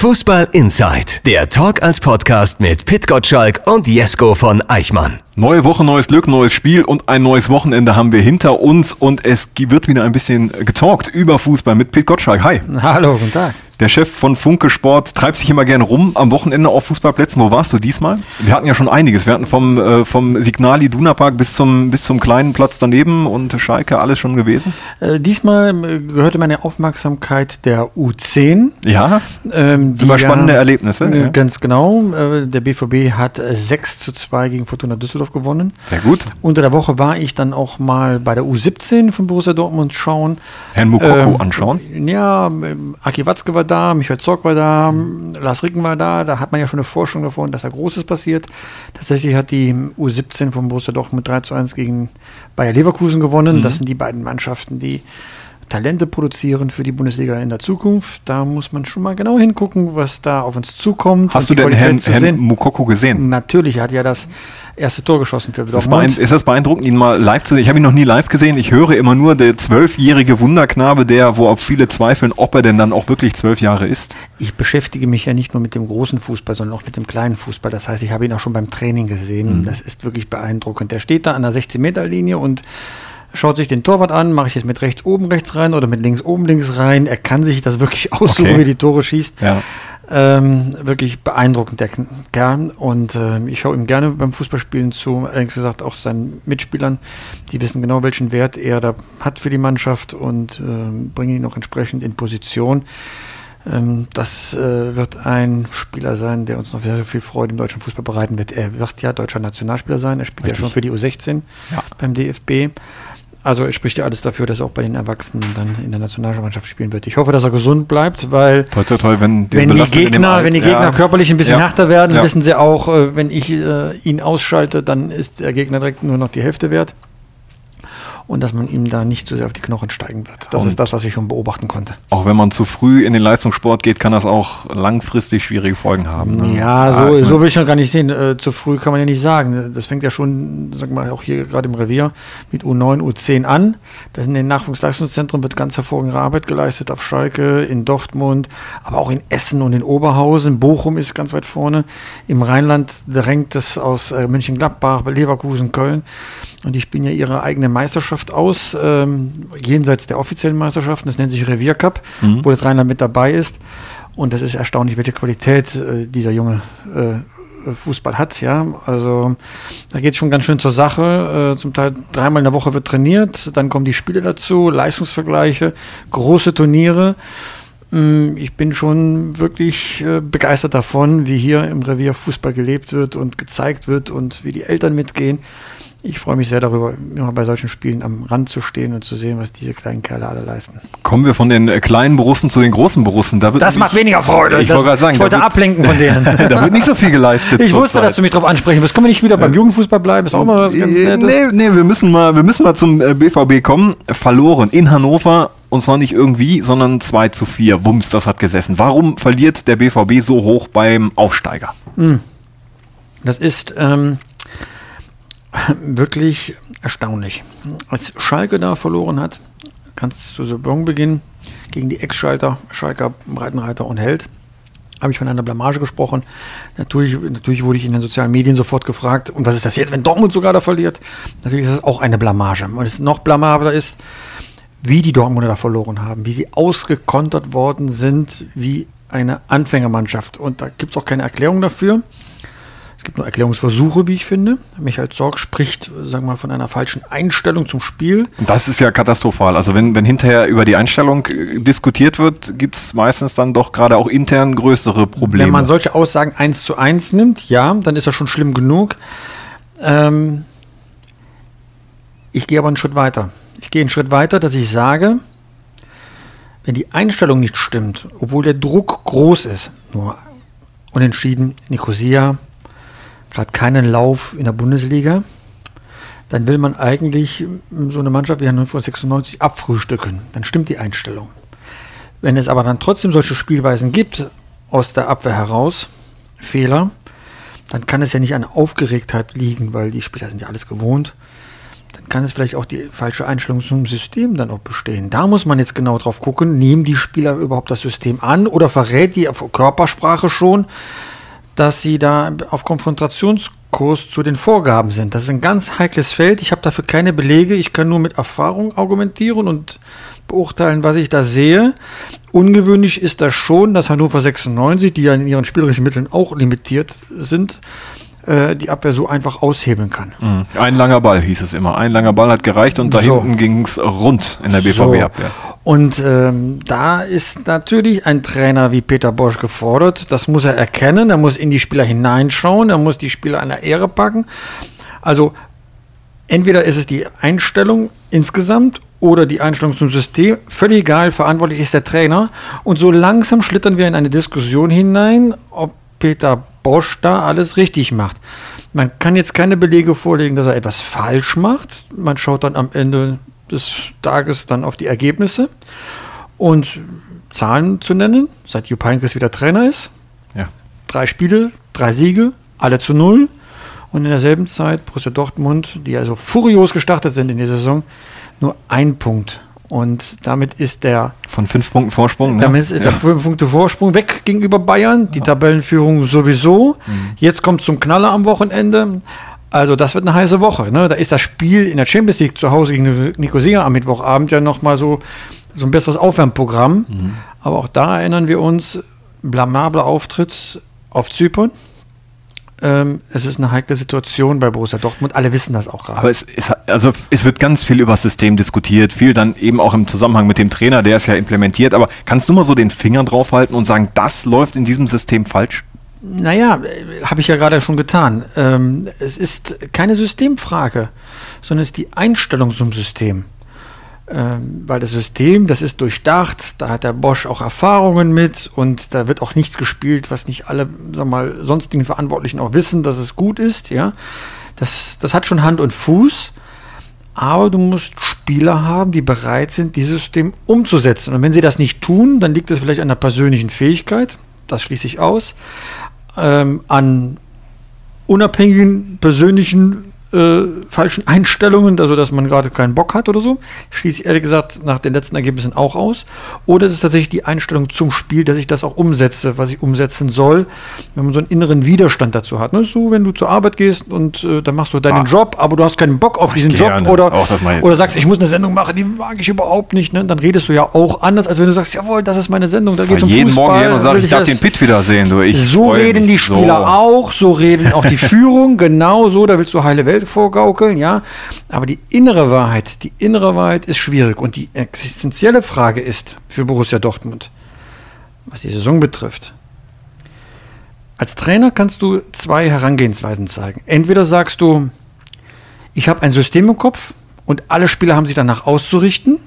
Fußball Inside, der Talk als Podcast mit Pit Gottschalk und Jesko von Eichmann. Neue Woche, neues Glück, neues Spiel und ein neues Wochenende haben wir hinter uns und es wird wieder ein bisschen getalkt über Fußball mit Pit Gottschalk. Hi. Hallo, guten Tag. Der Chef von Funke Sport treibt sich immer gerne rum am Wochenende auf Fußballplätzen. Wo warst du diesmal? Wir hatten ja schon einiges. Wir hatten vom, äh, vom Signal Iduna Park bis zum, bis zum kleinen Platz daneben und Schalke alles schon gewesen. Äh, diesmal äh, gehörte meine Aufmerksamkeit der U10. Ja, ähm, die spannende ja, Erlebnisse. Äh, ja. Ganz genau. Äh, der BVB hat 6 zu 2 gegen Fortuna Düsseldorf gewonnen. Sehr gut. Unter der Woche war ich dann auch mal bei der U17 von Borussia Dortmund schauen. Herrn Mukoko ähm, anschauen. Ja, ähm, Aki Watzke war da, Michael Zorc war da. Lars Ricken war da. Da hat man ja schon eine Forschung davon, dass da Großes passiert. Tatsächlich hat die U17 von Borussia doch mit 3 zu 1 gegen Bayer Leverkusen gewonnen. Mhm. Das sind die beiden Mannschaften, die Talente produzieren für die Bundesliga in der Zukunft. Da muss man schon mal genau hingucken, was da auf uns zukommt. Hast du den Herrn, Herrn Mukoko gesehen? Natürlich, er hat ja das erste Tor geschossen für Dortmund. Ist das beeindruckend, ihn mal live zu sehen? Ich habe ihn noch nie live gesehen. Ich höre immer nur der zwölfjährige Wunderknabe, der, wo auch viele zweifeln, ob er denn dann auch wirklich zwölf Jahre ist. Ich beschäftige mich ja nicht nur mit dem großen Fußball, sondern auch mit dem kleinen Fußball. Das heißt, ich habe ihn auch schon beim Training gesehen. Mhm. Das ist wirklich beeindruckend. Der steht da an der 16-Meter-Linie und schaut sich den Torwart an, mache ich jetzt mit rechts oben rechts rein oder mit links oben links rein. Er kann sich das wirklich aussuchen, okay. wie die Tore schießt. Ja. Ähm, wirklich beeindruckend, der Kerl. Und äh, ich schaue ihm gerne beim Fußballspielen zu. Allerdings gesagt, auch seinen Mitspielern, die wissen genau, welchen Wert er da hat für die Mannschaft und äh, bringen ihn auch entsprechend in Position. Ähm, das äh, wird ein Spieler sein, der uns noch sehr, sehr viel Freude im deutschen Fußball bereiten wird. Er wird ja deutscher Nationalspieler sein. Er spielt Richtig. ja schon für die U16 ja. beim DFB. Also es spricht ja alles dafür, dass er auch bei den Erwachsenen dann in der Nationalmannschaft spielen wird. Ich hoffe, dass er gesund bleibt, weil toi, toi, toi, wenn, wenn, die Gegner, wenn die Gegner ja. körperlich ein bisschen ja. härter werden, ja. wissen sie auch, äh, wenn ich äh, ihn ausschalte, dann ist der Gegner direkt nur noch die Hälfte wert und dass man ihm da nicht zu sehr auf die Knochen steigen wird. Das und ist das, was ich schon beobachten konnte. Auch wenn man zu früh in den Leistungssport geht, kann das auch langfristig schwierige Folgen haben. Ne? Ja, so, ah, so will ich noch gar nicht sehen. Äh, zu früh kann man ja nicht sagen. Das fängt ja schon, sag mal, auch hier gerade im Revier mit U9, U10 an. Das in den Nachwuchsleistungszentren wird ganz hervorragende Arbeit geleistet auf Schalke, in Dortmund, aber auch in Essen und in Oberhausen. Bochum ist ganz weit vorne. Im Rheinland drängt es aus äh, München-Gladbach, Leverkusen, Köln. Und die spielen ja ihre eigene Meisterschaft aus, ähm, jenseits der offiziellen Meisterschaften. Das nennt sich Reviercup, mhm. wo das Rheinland mit dabei ist. Und das ist erstaunlich, welche Qualität äh, dieser junge äh, Fußball hat. Ja, also da geht es schon ganz schön zur Sache. Äh, zum Teil dreimal in der Woche wird trainiert, dann kommen die Spiele dazu, Leistungsvergleiche, große Turniere. Mm, ich bin schon wirklich äh, begeistert davon, wie hier im Revier Fußball gelebt wird und gezeigt wird und wie die Eltern mitgehen ich freue mich sehr darüber, immer bei solchen Spielen am Rand zu stehen und zu sehen, was diese kleinen Kerle alle leisten. Kommen wir von den äh, kleinen Borussen zu den großen Borussen. Da das macht weniger Freude. Ich, das, wollte, sagen, ich wollte ablenken von denen. da wird nicht so viel geleistet. Ich wusste, Zeit. dass du mich darauf ansprechen wirst. Können wir nicht wieder beim Jugendfußball bleiben? Ist auch mal was ganz Nettes. Nee, nee wir, müssen mal, wir müssen mal zum BVB äh, kommen. Verloren in Hannover. Und zwar nicht irgendwie, sondern 2 zu 4. Wumms, das hat gesessen. Warum verliert der BVB so hoch beim Aufsteiger? Hm. Das ist... Ähm wirklich erstaunlich. Als Schalke da verloren hat, ganz zu Saisonbeginn, gegen die Ex-Schalter, Schalker, Breitenreiter und Held, habe ich von einer Blamage gesprochen. Natürlich, natürlich wurde ich in den sozialen Medien sofort gefragt, und was ist das jetzt, wenn Dortmund sogar da verliert? Natürlich ist das auch eine Blamage. Und es noch blamabler ist, wie die Dortmunder da verloren haben, wie sie ausgekontert worden sind, wie eine Anfängermannschaft. Und da gibt es auch keine Erklärung dafür. Es gibt nur Erklärungsversuche, wie ich finde. Michael Zorg spricht, sagen wir mal, von einer falschen Einstellung zum Spiel. Das ist ja katastrophal. Also wenn, wenn hinterher über die Einstellung äh, diskutiert wird, gibt es meistens dann doch gerade auch intern größere Probleme. Wenn man solche Aussagen eins zu eins nimmt, ja, dann ist das schon schlimm genug. Ähm, ich gehe aber einen Schritt weiter. Ich gehe einen Schritt weiter, dass ich sage, wenn die Einstellung nicht stimmt, obwohl der Druck groß ist, nur unentschieden, Nicosia, gerade keinen Lauf in der Bundesliga, dann will man eigentlich so eine Mannschaft wie Hannover 96 abfrühstücken. Dann stimmt die Einstellung. Wenn es aber dann trotzdem solche Spielweisen gibt aus der Abwehr heraus, Fehler, dann kann es ja nicht an Aufgeregtheit liegen, weil die Spieler sind ja alles gewohnt. dann kann es vielleicht auch die falsche Einstellung zum System dann auch bestehen. Da muss man jetzt genau drauf gucken, nehmen die Spieler überhaupt das System an oder verrät die Körpersprache schon, dass sie da auf Konfrontationskurs zu den Vorgaben sind. Das ist ein ganz heikles Feld. Ich habe dafür keine Belege. Ich kann nur mit Erfahrung argumentieren und beurteilen, was ich da sehe. Ungewöhnlich ist das schon, dass Hannover 96, die ja in ihren spielerischen Mitteln auch limitiert sind, äh, die Abwehr so einfach aushebeln kann. Mhm. Ein langer Ball hieß es immer. Ein langer Ball hat gereicht und da So. hinten ging es rund in der BVB-Abwehr. Und ähm, da ist natürlich ein Trainer wie Peter Bosch gefordert. Das muss er erkennen. Er muss in die Spieler hineinschauen. Er muss die Spieler an der Ehre packen. Also entweder ist es die Einstellung insgesamt oder die Einstellung zum System. Völlig egal, verantwortlich ist der Trainer. Und so langsam schlittern wir in eine Diskussion hinein, ob Peter Bosch da alles richtig macht. Man kann jetzt keine Belege vorlegen, dass er etwas falsch macht. Man schaut dann am Ende des Tages dann auf die Ergebnisse. Und Zahlen zu nennen, seit Jupp Heynckes wieder Trainer ist. Ja. Drei Spiele, drei Siege, alle zu null. Und in derselben Zeit Borussia Dortmund, die also furios gestartet sind in der Saison, nur ein Punkt. Und damit ist der, Von fünf Punkten Vorsprung. Ne? damit ist der ja. fünf Punkte Vorsprung weg gegenüber Bayern. Die Tabellenführung sowieso. Mhm. Jetzt kommt zum Knaller am Wochenende. Also das wird eine heiße Woche. Ne? Da ist das Spiel in der Champions League zu Hause gegen Nicosia am Mittwochabend ja nochmal so, so ein besseres Aufwärmprogramm. Mhm. Aber auch da erinnern wir uns, blamabler Auftritt auf Zypern. Ähm, es ist eine heikle Situation bei Borussia Dortmund. Alle wissen das auch gerade. Aber es, es, also es wird ganz viel über das System diskutiert, viel dann eben auch im Zusammenhang mit dem Trainer, der es ja implementiert. Aber kannst du mal so den Finger draufhalten und sagen, das läuft in diesem System falsch? Naja, habe ich ja gerade schon getan. Ähm, es ist keine Systemfrage, sondern es ist die Einstellung zum System. Ähm, weil das System, das ist durchdacht, da hat der Bosch auch Erfahrungen mit und da wird auch nichts gespielt, was nicht alle, sag mal, sonstigen Verantwortlichen auch wissen, dass es gut ist, ja. Das, das hat schon Hand und Fuß, aber du musst Spieler haben, die bereit sind, dieses System umzusetzen. Und wenn sie das nicht tun, dann liegt es vielleicht an der persönlichen Fähigkeit, das schließe ich aus, ähm, an unabhängigen persönlichen äh, falschen Einstellungen, also dass man gerade keinen Bock hat oder so, schließe ich ehrlich gesagt nach den letzten Ergebnissen auch aus. Oder es ist tatsächlich die Einstellung zum Spiel, dass ich das auch umsetze, was ich umsetzen soll, wenn man so einen inneren Widerstand dazu hat. Ne? So, wenn du zur Arbeit gehst und äh, dann machst du deinen Ah. Job, aber du hast keinen Bock auf diesen gerne. Job oder, ich. oder sagst, ich muss eine Sendung machen, die mag ich überhaupt nicht, ne? dann redest du ja auch anders, als wenn du sagst, jawohl, das ist meine Sendung, da geht es um jeden Fußball. Morgen hin und sage, will ich darf den Pitt wiedersehen. Du. Ich so reden die Spieler so. auch, so reden auch die Führung, genau so, da willst du heile Welt vorgaukeln, ja. Aber die innere Wahrheit, die innere Wahrheit ist schwierig. Und die existenzielle Frage ist für Borussia Dortmund, was die Saison betrifft. Als Trainer kannst du zwei Herangehensweisen zeigen. Entweder sagst du, ich habe ein System im Kopf und alle Spieler haben sich danach auszurichten.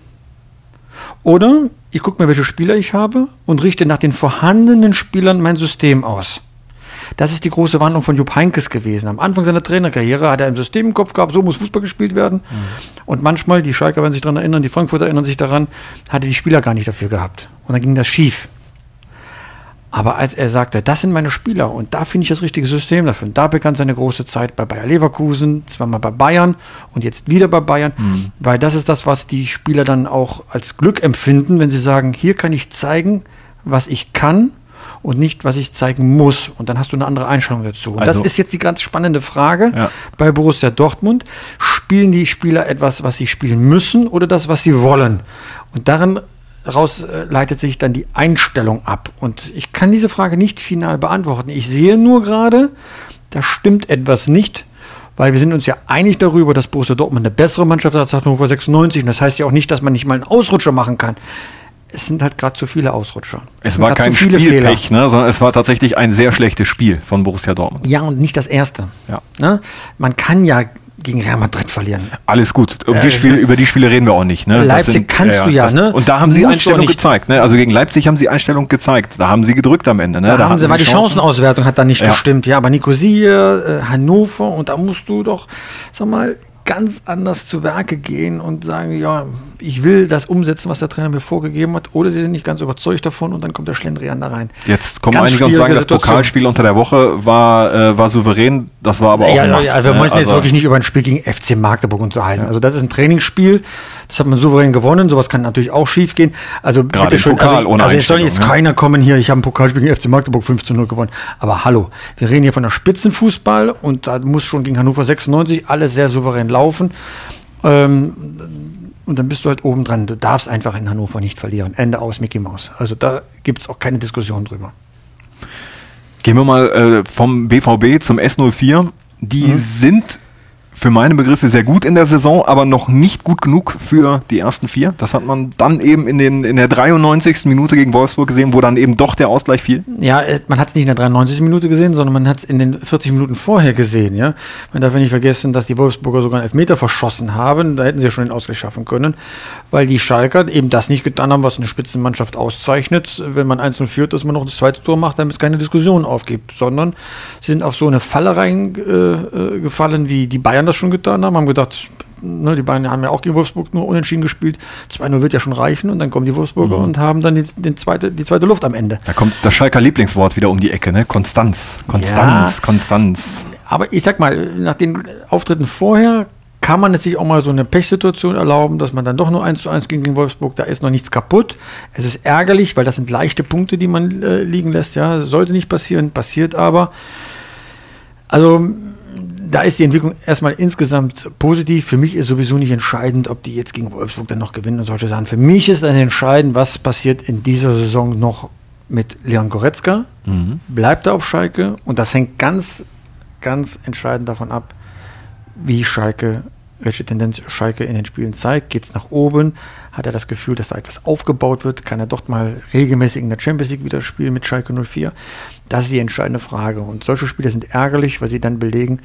Oder ich gucke mir, welche Spieler ich habe und richte nach den vorhandenen Spielern mein System aus. Das ist die große Wandlung von Jupp Heynckes gewesen. Am Anfang seiner Trainerkarriere hat er ein System im Kopf gehabt, so muss Fußball gespielt werden. Und manchmal, die Schalker werden sich daran erinnern, die Frankfurter erinnern sich daran, hatte die Spieler gar nicht dafür gehabt. Und dann ging das schief. Aber als er sagte, das sind meine Spieler und da finde ich das richtige System dafür. Und da begann seine große Zeit bei Bayer Leverkusen, zweimal bei Bayern und jetzt wieder bei Bayern, weil das ist das, was die Spieler dann auch als Glück empfinden, wenn sie sagen, hier kann ich zeigen, was ich kann und nicht, was ich zeigen muss. Und dann hast du eine andere Einstellung dazu. Und das Also- ist jetzt die ganz spannende Frage Ja. bei Borussia Dortmund. Spielen die Spieler etwas, was sie spielen müssen oder das, was sie wollen? Und darin raus äh, leitet sich dann die Einstellung ab. Und ich kann diese Frage nicht final beantworten. Ich sehe nur gerade, da stimmt etwas nicht, weil wir sind uns ja einig darüber, dass Borussia Dortmund eine bessere Mannschaft hat als Hannover 96. Und das heißt ja auch nicht, dass man nicht mal einen Ausrutscher machen kann. Es sind halt gerade zu viele Ausrutscher. Es sind war kein. Spielpech, ne, sondern es war tatsächlich ein sehr schlechtes Spiel von Borussia Dortmund. Ja, und nicht das erste. Ja. Ne? Man kann ja gegen Real Madrid verlieren. Alles gut. Um Ja, die Spiele, über die Spiele reden wir auch nicht. Ne? Das Leipzig kannst du ja, ne? Und da haben sie Einstellung gezeigt. Ne? Also gegen Leipzig haben sie Einstellung gezeigt. Da haben sie gedrückt am Ende. Ne? Da, haben hatten sie, weil die Chancen. Chancenauswertung hat da nicht Ja. gestimmt. Ja, aber Nicosia, äh, Hannover und da musst du doch, sag mal, ganz anders zu Werke gehen und sagen, ja, ich will das umsetzen, was der Trainer mir vorgegeben hat, oder sie sind nicht ganz überzeugt davon und dann kommt der Schlendrian da rein. Jetzt kommen Ganz einige und sagen, schwierige das Situation. Pokalspiel unter der Woche war, äh, war souverän, das war aber auch Ja, ein ja, ja, wir ne? möchten jetzt Also- wirklich nicht über ein Spiel gegen FC Magdeburg unterhalten. Also das ist ein Trainingsspiel, das hat man souverän gewonnen, sowas kann natürlich auch schief gehen. Also Gerade bitte schön, Pokal also, ohne also jetzt soll jetzt ne? keiner kommen hier, ich habe ein Pokalspiel gegen FC Magdeburg 5 zu 0 gewonnen. Aber hallo, wir reden hier von der Spitzenfußball und da muss schon gegen Hannover 96 alles sehr souverän laufen. Ähm, und dann bist du halt oben dran. Du darfst einfach in Hannover nicht verlieren. Ende aus Mickey Mouse. Also da gibt es auch keine Diskussion drüber. Gehen wir mal äh, vom BVB zum S04. Die Mhm. sind für meine Begriffe sehr gut in der Saison, aber noch nicht gut genug für die ersten vier. Das hat man dann eben in, den, in der 93. Minute gegen Wolfsburg gesehen, wo dann eben doch der Ausgleich fiel. Ja, äh, man hat es nicht in der 93. Minute gesehen, sondern man hat es in den 40 Minuten vorher gesehen. Ja? Man darf ja nicht vergessen, dass die Wolfsburger sogar einen Elfmeter verschossen haben. Da hätten sie ja schon den Ausgleich schaffen können, weil die Schalker eben das nicht getan haben, was eine Spitzenmannschaft auszeichnet. Wenn man 1-0 führt, dass man noch das zweite Tor macht, damit es keine Diskussion aufgibt, sondern sie sind auf so eine Falle reingefallen, äh, gefallen, wie die Bayern das schon getan haben, haben gedacht, ne, die Bayern haben ja auch gegen Wolfsburg nur unentschieden gespielt. 2-0 wird ja schon reichen und dann kommen die Wolfsburger und haben dann die, den zweite, die zweite Luft am Ende. Da kommt das Schalker Lieblingswort wieder um die Ecke, ne? Konstanz. Konstanz, Ja. Konstanz. Aber ich sag mal, nach den Auftritten vorher kann man es sich auch mal so eine Pechsituation erlauben, dass man dann doch nur 1 zu 1 gegen Wolfsburg, da ist noch nichts kaputt. Es ist ärgerlich, weil das sind leichte Punkte, die man äh, liegen lässt. Ja, sollte nicht passieren, passiert aber. Also da ist die Entwicklung erstmal insgesamt positiv. Für mich ist sowieso nicht entscheidend, ob die jetzt gegen Wolfsburg dann noch gewinnen und solche Sachen. Für mich ist dann entscheidend, was passiert in dieser Saison noch mit Leon Goretzka. Bleibt er auf Schalke? Und das hängt ganz, ganz entscheidend davon ab, wie Schalke, welche Tendenz Schalke in den Spielen zeigt. Geht es nach oben? Hat er das Gefühl, dass da etwas aufgebaut wird? Kann er doch mal regelmäßig in der Champions League wieder spielen mit Schalke 04? Das ist die entscheidende Frage. Und solche Spiele sind ärgerlich, weil sie dann belegen,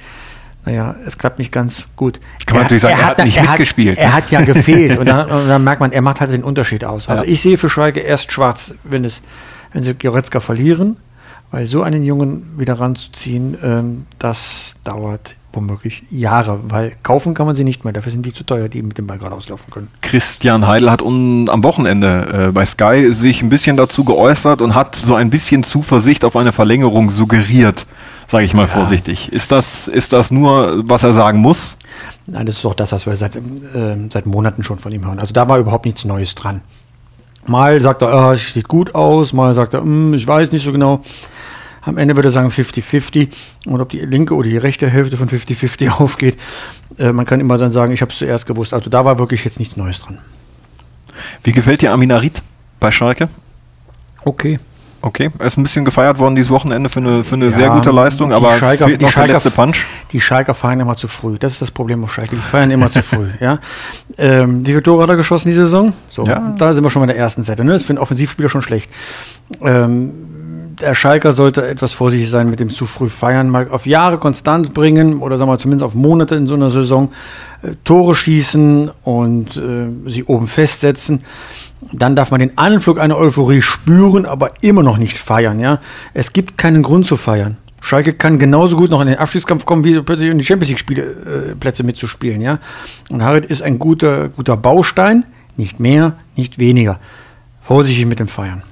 naja, es klappt nicht ganz gut. Kann man natürlich sagen, er hat nicht mitgespielt, Er ne? hat ja gefehlt. und, dann, und dann merkt man, er macht halt den Unterschied aus. Also Ja. ich sehe für Schalke erst schwarz, wenn, es, wenn sie Goretzka verlieren, weil so einen Jungen wieder ranzuziehen, ähm, das dauert womöglich Jahre, weil kaufen kann man sie nicht mehr. Dafür sind die zu teuer, die mit dem Ball gerade auslaufen können. Christian Heidel hat un, am Wochenende äh, bei Sky sich ein bisschen dazu geäußert und hat so ein bisschen Zuversicht auf eine Verlängerung suggeriert, sage ich mal vorsichtig. Ist das, ist das nur, was er sagen muss? Nein, das ist doch das, was wir seit, ähm, seit Monaten schon von ihm hören. Also da war überhaupt nichts Neues dran. Mal sagt er, es sieht gut aus, mal sagt er, "Hm, ich weiß nicht so genau. Am Ende würde er sagen 50-50 und ob die linke oder die rechte Hälfte von 50-50 aufgeht. Äh, man kann immer dann sagen, ich habe es zuerst gewusst. Also da war wirklich jetzt nichts Neues dran. Wie gefällt dir Aminarit bei Schalke? Okay. Okay, er ist ein bisschen gefeiert worden dieses Wochenende für eine, für eine Ja, sehr gute Leistung, aber Schalker- fehlt die noch der Schalker- letzte Punch. Die Schalker feiern immer zu früh. Das ist das Problem auf Schalke. Die feiern immer zu früh. Ja? Ähm, wie viele Tore hat er geschossen diese Saison? So, Ja. Da sind wir schon bei der ersten Seite. Ne? Das ist für einen Offensivspieler schon schlecht. Ähm, der Schalker sollte etwas vorsichtig sein mit dem zu früh feiern, mal auf Jahre konstant bringen oder sagen wir zumindest auf Monate in so einer Saison äh, Tore schießen und äh, sie oben festsetzen. Dann darf man den Anflug einer Euphorie spüren, aber immer noch nicht feiern. Ja? Es gibt keinen Grund zu feiern. Schalke kann genauso gut noch in den Abstiegskampf kommen, wie plötzlich in die Champions League-Spiele, äh, mitzuspielen. Ja? Und Harit ist ein guter, guter Baustein, nicht mehr, nicht weniger. Vorsichtig mit dem Feiern.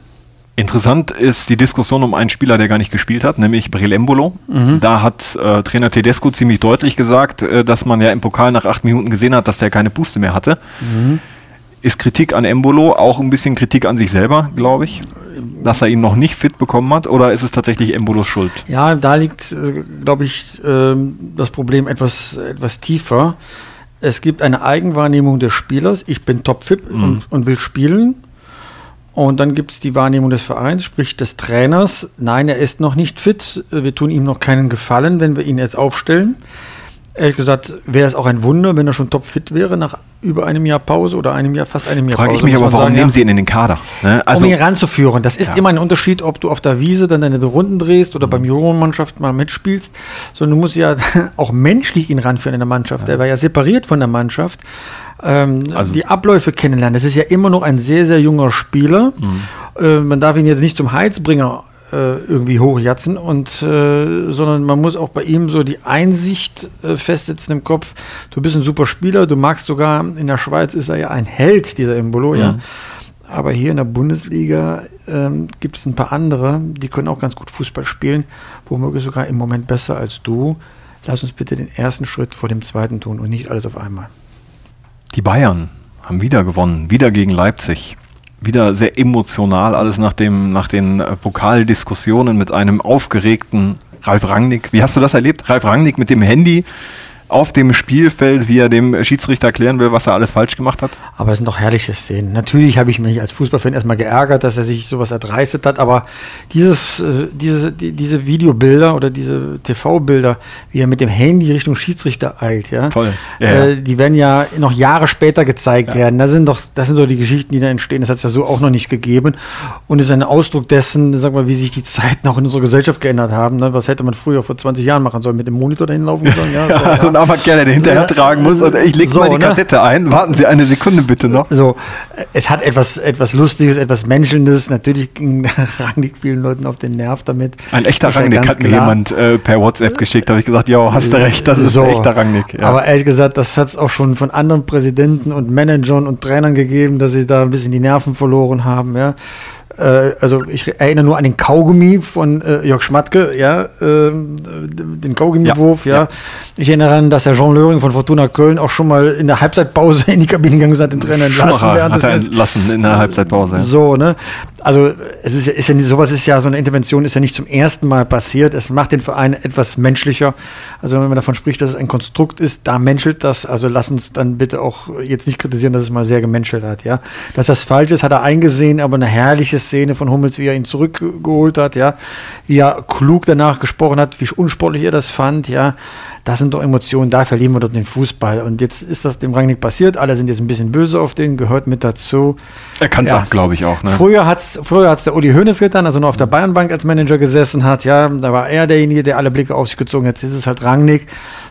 Interessant ist die Diskussion um einen Spieler, der gar nicht gespielt hat, nämlich Bril Embolo. Mhm. Da hat äh, Trainer Tedesco ziemlich deutlich gesagt, äh, dass man ja im Pokal nach acht Minuten gesehen hat, dass der keine Puste mehr hatte. Mhm. Ist Kritik an Embolo auch ein bisschen Kritik an sich selber, glaube ich, dass er ihn noch nicht fit bekommen hat? Oder ist es tatsächlich Embolos Schuld? Ja, da liegt, äh, glaube ich, ähm, das Problem etwas, etwas tiefer. Es gibt eine Eigenwahrnehmung des Spielers. Ich bin topfit und, und will spielen. Und dann gibt es die Wahrnehmung des Vereins, sprich des Trainers. Nein, er ist noch nicht fit. Wir tun ihm noch keinen Gefallen, wenn wir ihn jetzt aufstellen. Ehrlich gesagt wäre es auch ein Wunder, wenn er schon topfit wäre nach über einem Jahr Pause oder einem Jahr, fast einem Jahr Frage Pause. ich mich aber, warum sagen, nehmen ja sie ihn in den Kader? Ne? Also, um ihn ranzuführen. Das ist Ja. immer ein Unterschied, ob du auf der Wiese dann deine Runden drehst oder beim Juniorenmannschaft mal mitspielst, sondern du musst ja auch menschlich ihn ranführen in der Mannschaft. Er war ja separiert von der Mannschaft. Ähm, Also- die Abläufe kennenlernen. Das ist ja immer noch ein sehr, sehr junger Spieler. Mhm. Äh, man darf ihn jetzt nicht zum Heizbringer äh, irgendwie hochjatzen und äh, sondern man muss auch bei ihm so die Einsicht äh, festsetzen im Kopf. Du bist ein super Spieler, du magst sogar in der Schweiz ist er ja ein Held dieser Embolo, mhm. ja. Aber hier in der Bundesliga ähm, gibt es ein paar andere, die können auch ganz gut Fußball spielen, womöglich sogar im Moment besser als du. Lass uns bitte den ersten Schritt vor dem zweiten tun und nicht alles auf einmal. Die Bayern haben wieder gewonnen, wieder gegen Leipzig. Wieder sehr emotional, alles nach, dem, nach den äh, Pokaldiskussionen mit einem aufgeregten Ralf Rangnick. Wie hast du das erlebt? Ralf Rangnick mit dem Handy auf dem Spielfeld, wie er dem Schiedsrichter erklären will, was er alles falsch gemacht hat? Aber es sind doch herrliche Szenen. Natürlich habe ich mich als Fußballfan erstmal geärgert, dass er sich sowas erdreistet hat, aber dieses, äh, diese, die, diese Videobilder oder diese TV-Bilder, wie er mit dem Handy Richtung Schiedsrichter eilt, ja, Toll. Ja, äh, ja. die werden ja noch Jahre später gezeigt ja. werden. Das sind doch, das sind doch die Geschichten, die da entstehen. Das hat es ja so auch noch nicht gegeben und ist ein Ausdruck dessen, sag mal, wie sich die Zeiten auch in unserer Gesellschaft geändert haben. Ne? Was hätte man früher vor 20 Jahren machen sollen? Mit dem Monitor dahin laufen sollen? Ja, so, ein Nahverkehr, der hinterher tragen muss. Und ich lege so, mal die ne? Kassette ein. Warten Sie eine Sekunde bitte noch. So, es hat etwas, etwas Lustiges, etwas Menschelndes. Natürlich ging Rangnick vielen Leuten auf den Nerv damit. Ein echter Rangnick hat mir jemand äh, per WhatsApp geschickt. Da habe ich gesagt, ja, hast du recht, das ist so, ein echter Rangnick. Ja. Aber ehrlich gesagt, das hat es auch schon von anderen Präsidenten und Managern und Trainern gegeben, dass sie da ein bisschen die Nerven verloren haben. Ja also ich erinnere nur an den Kaugummi von äh, Jörg Schmatke, ja, äh, den Kaugummiwurf, ja, ja. ja, Ich erinnere an, dass der Jean Löring von Fortuna Köln auch schon mal in der Halbzeitpause in die Kabine gegangen ist, hat den Trainer entlassen. Hat er entlassen in der Halbzeitpause. Ja. So, ne? Also es ist, ist ja nicht, sowas ist ja, so eine Intervention ist ja nicht zum ersten Mal passiert. Es macht den Verein etwas menschlicher. Also wenn man davon spricht, dass es ein Konstrukt ist, da menschelt das. Also lass uns dann bitte auch jetzt nicht kritisieren, dass es mal sehr gemenschelt hat, ja. Dass das falsch ist, hat er eingesehen, aber eine herrliche Szene von Hummels, wie er ihn zurückgeholt hat, ja. Wie er klug danach gesprochen hat, wie unsportlich er das fand, ja das sind doch Emotionen, da verlieren wir doch den Fußball. Und jetzt ist das dem Rangnick passiert, alle sind jetzt ein bisschen böse auf den, gehört mit dazu. Er kann es ja. glaube ich, auch. Ne? Früher hat es früher hat's der Uli Hoeneß getan, also noch auf der Bayernbank als Manager gesessen hat, ja, da war er derjenige, der alle Blicke auf sich gezogen hat. Jetzt ist es halt Rangnick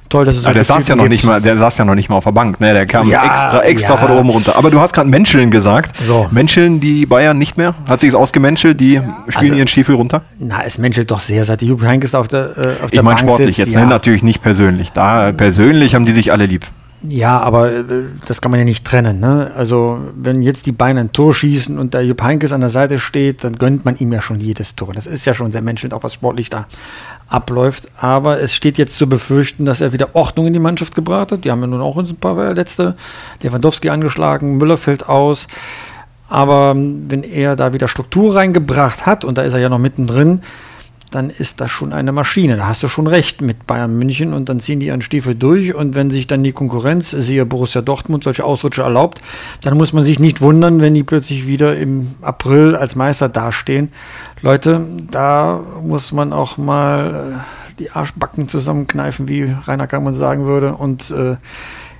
toll, dass es so der saß ja noch nicht mal, Der saß ja noch nicht mal auf der Bank, ne? der kam ja, extra, extra ja. von oben runter. Aber du hast gerade Menscheln gesagt. So. Menscheln die Bayern nicht mehr? Hat sich es ausgemenschelt? Die spielen also, ihren Stiefel runter? Na, es menschelt doch sehr, seit die Jupp Heynckes auf der, äh, auf der ich mein Bank sportlich sitzt, jetzt, ne? ja. ne? natürlich nicht persönlich. Da persönlich haben die sich alle lieb. Ja, aber äh, das kann man ja nicht trennen. Ne? Also, wenn jetzt die Beine ein Tor schießen und der Jupp Heynckes an der Seite steht, dann gönnt man ihm ja schon jedes Tor. Das ist ja schon sehr menschlich, auch was sportlich da abläuft. Aber es steht jetzt zu befürchten, dass er wieder Ordnung in die Mannschaft gebracht hat. Die haben ja nun auch ein paar letzte. Lewandowski angeschlagen, Müller fällt aus. Aber wenn er da wieder Struktur reingebracht hat, und da ist er ja noch mittendrin, dann ist das schon eine Maschine. Da hast du schon recht mit Bayern München und dann ziehen die ihren Stiefel durch und wenn sich dann die Konkurrenz, siehe Borussia Dortmund, solche Ausrutsche erlaubt, dann muss man sich nicht wundern, wenn die plötzlich wieder im April als Meister dastehen. Leute, da muss man auch mal äh, die Arschbacken zusammenkneifen, wie Rainer Kammann sagen würde und äh,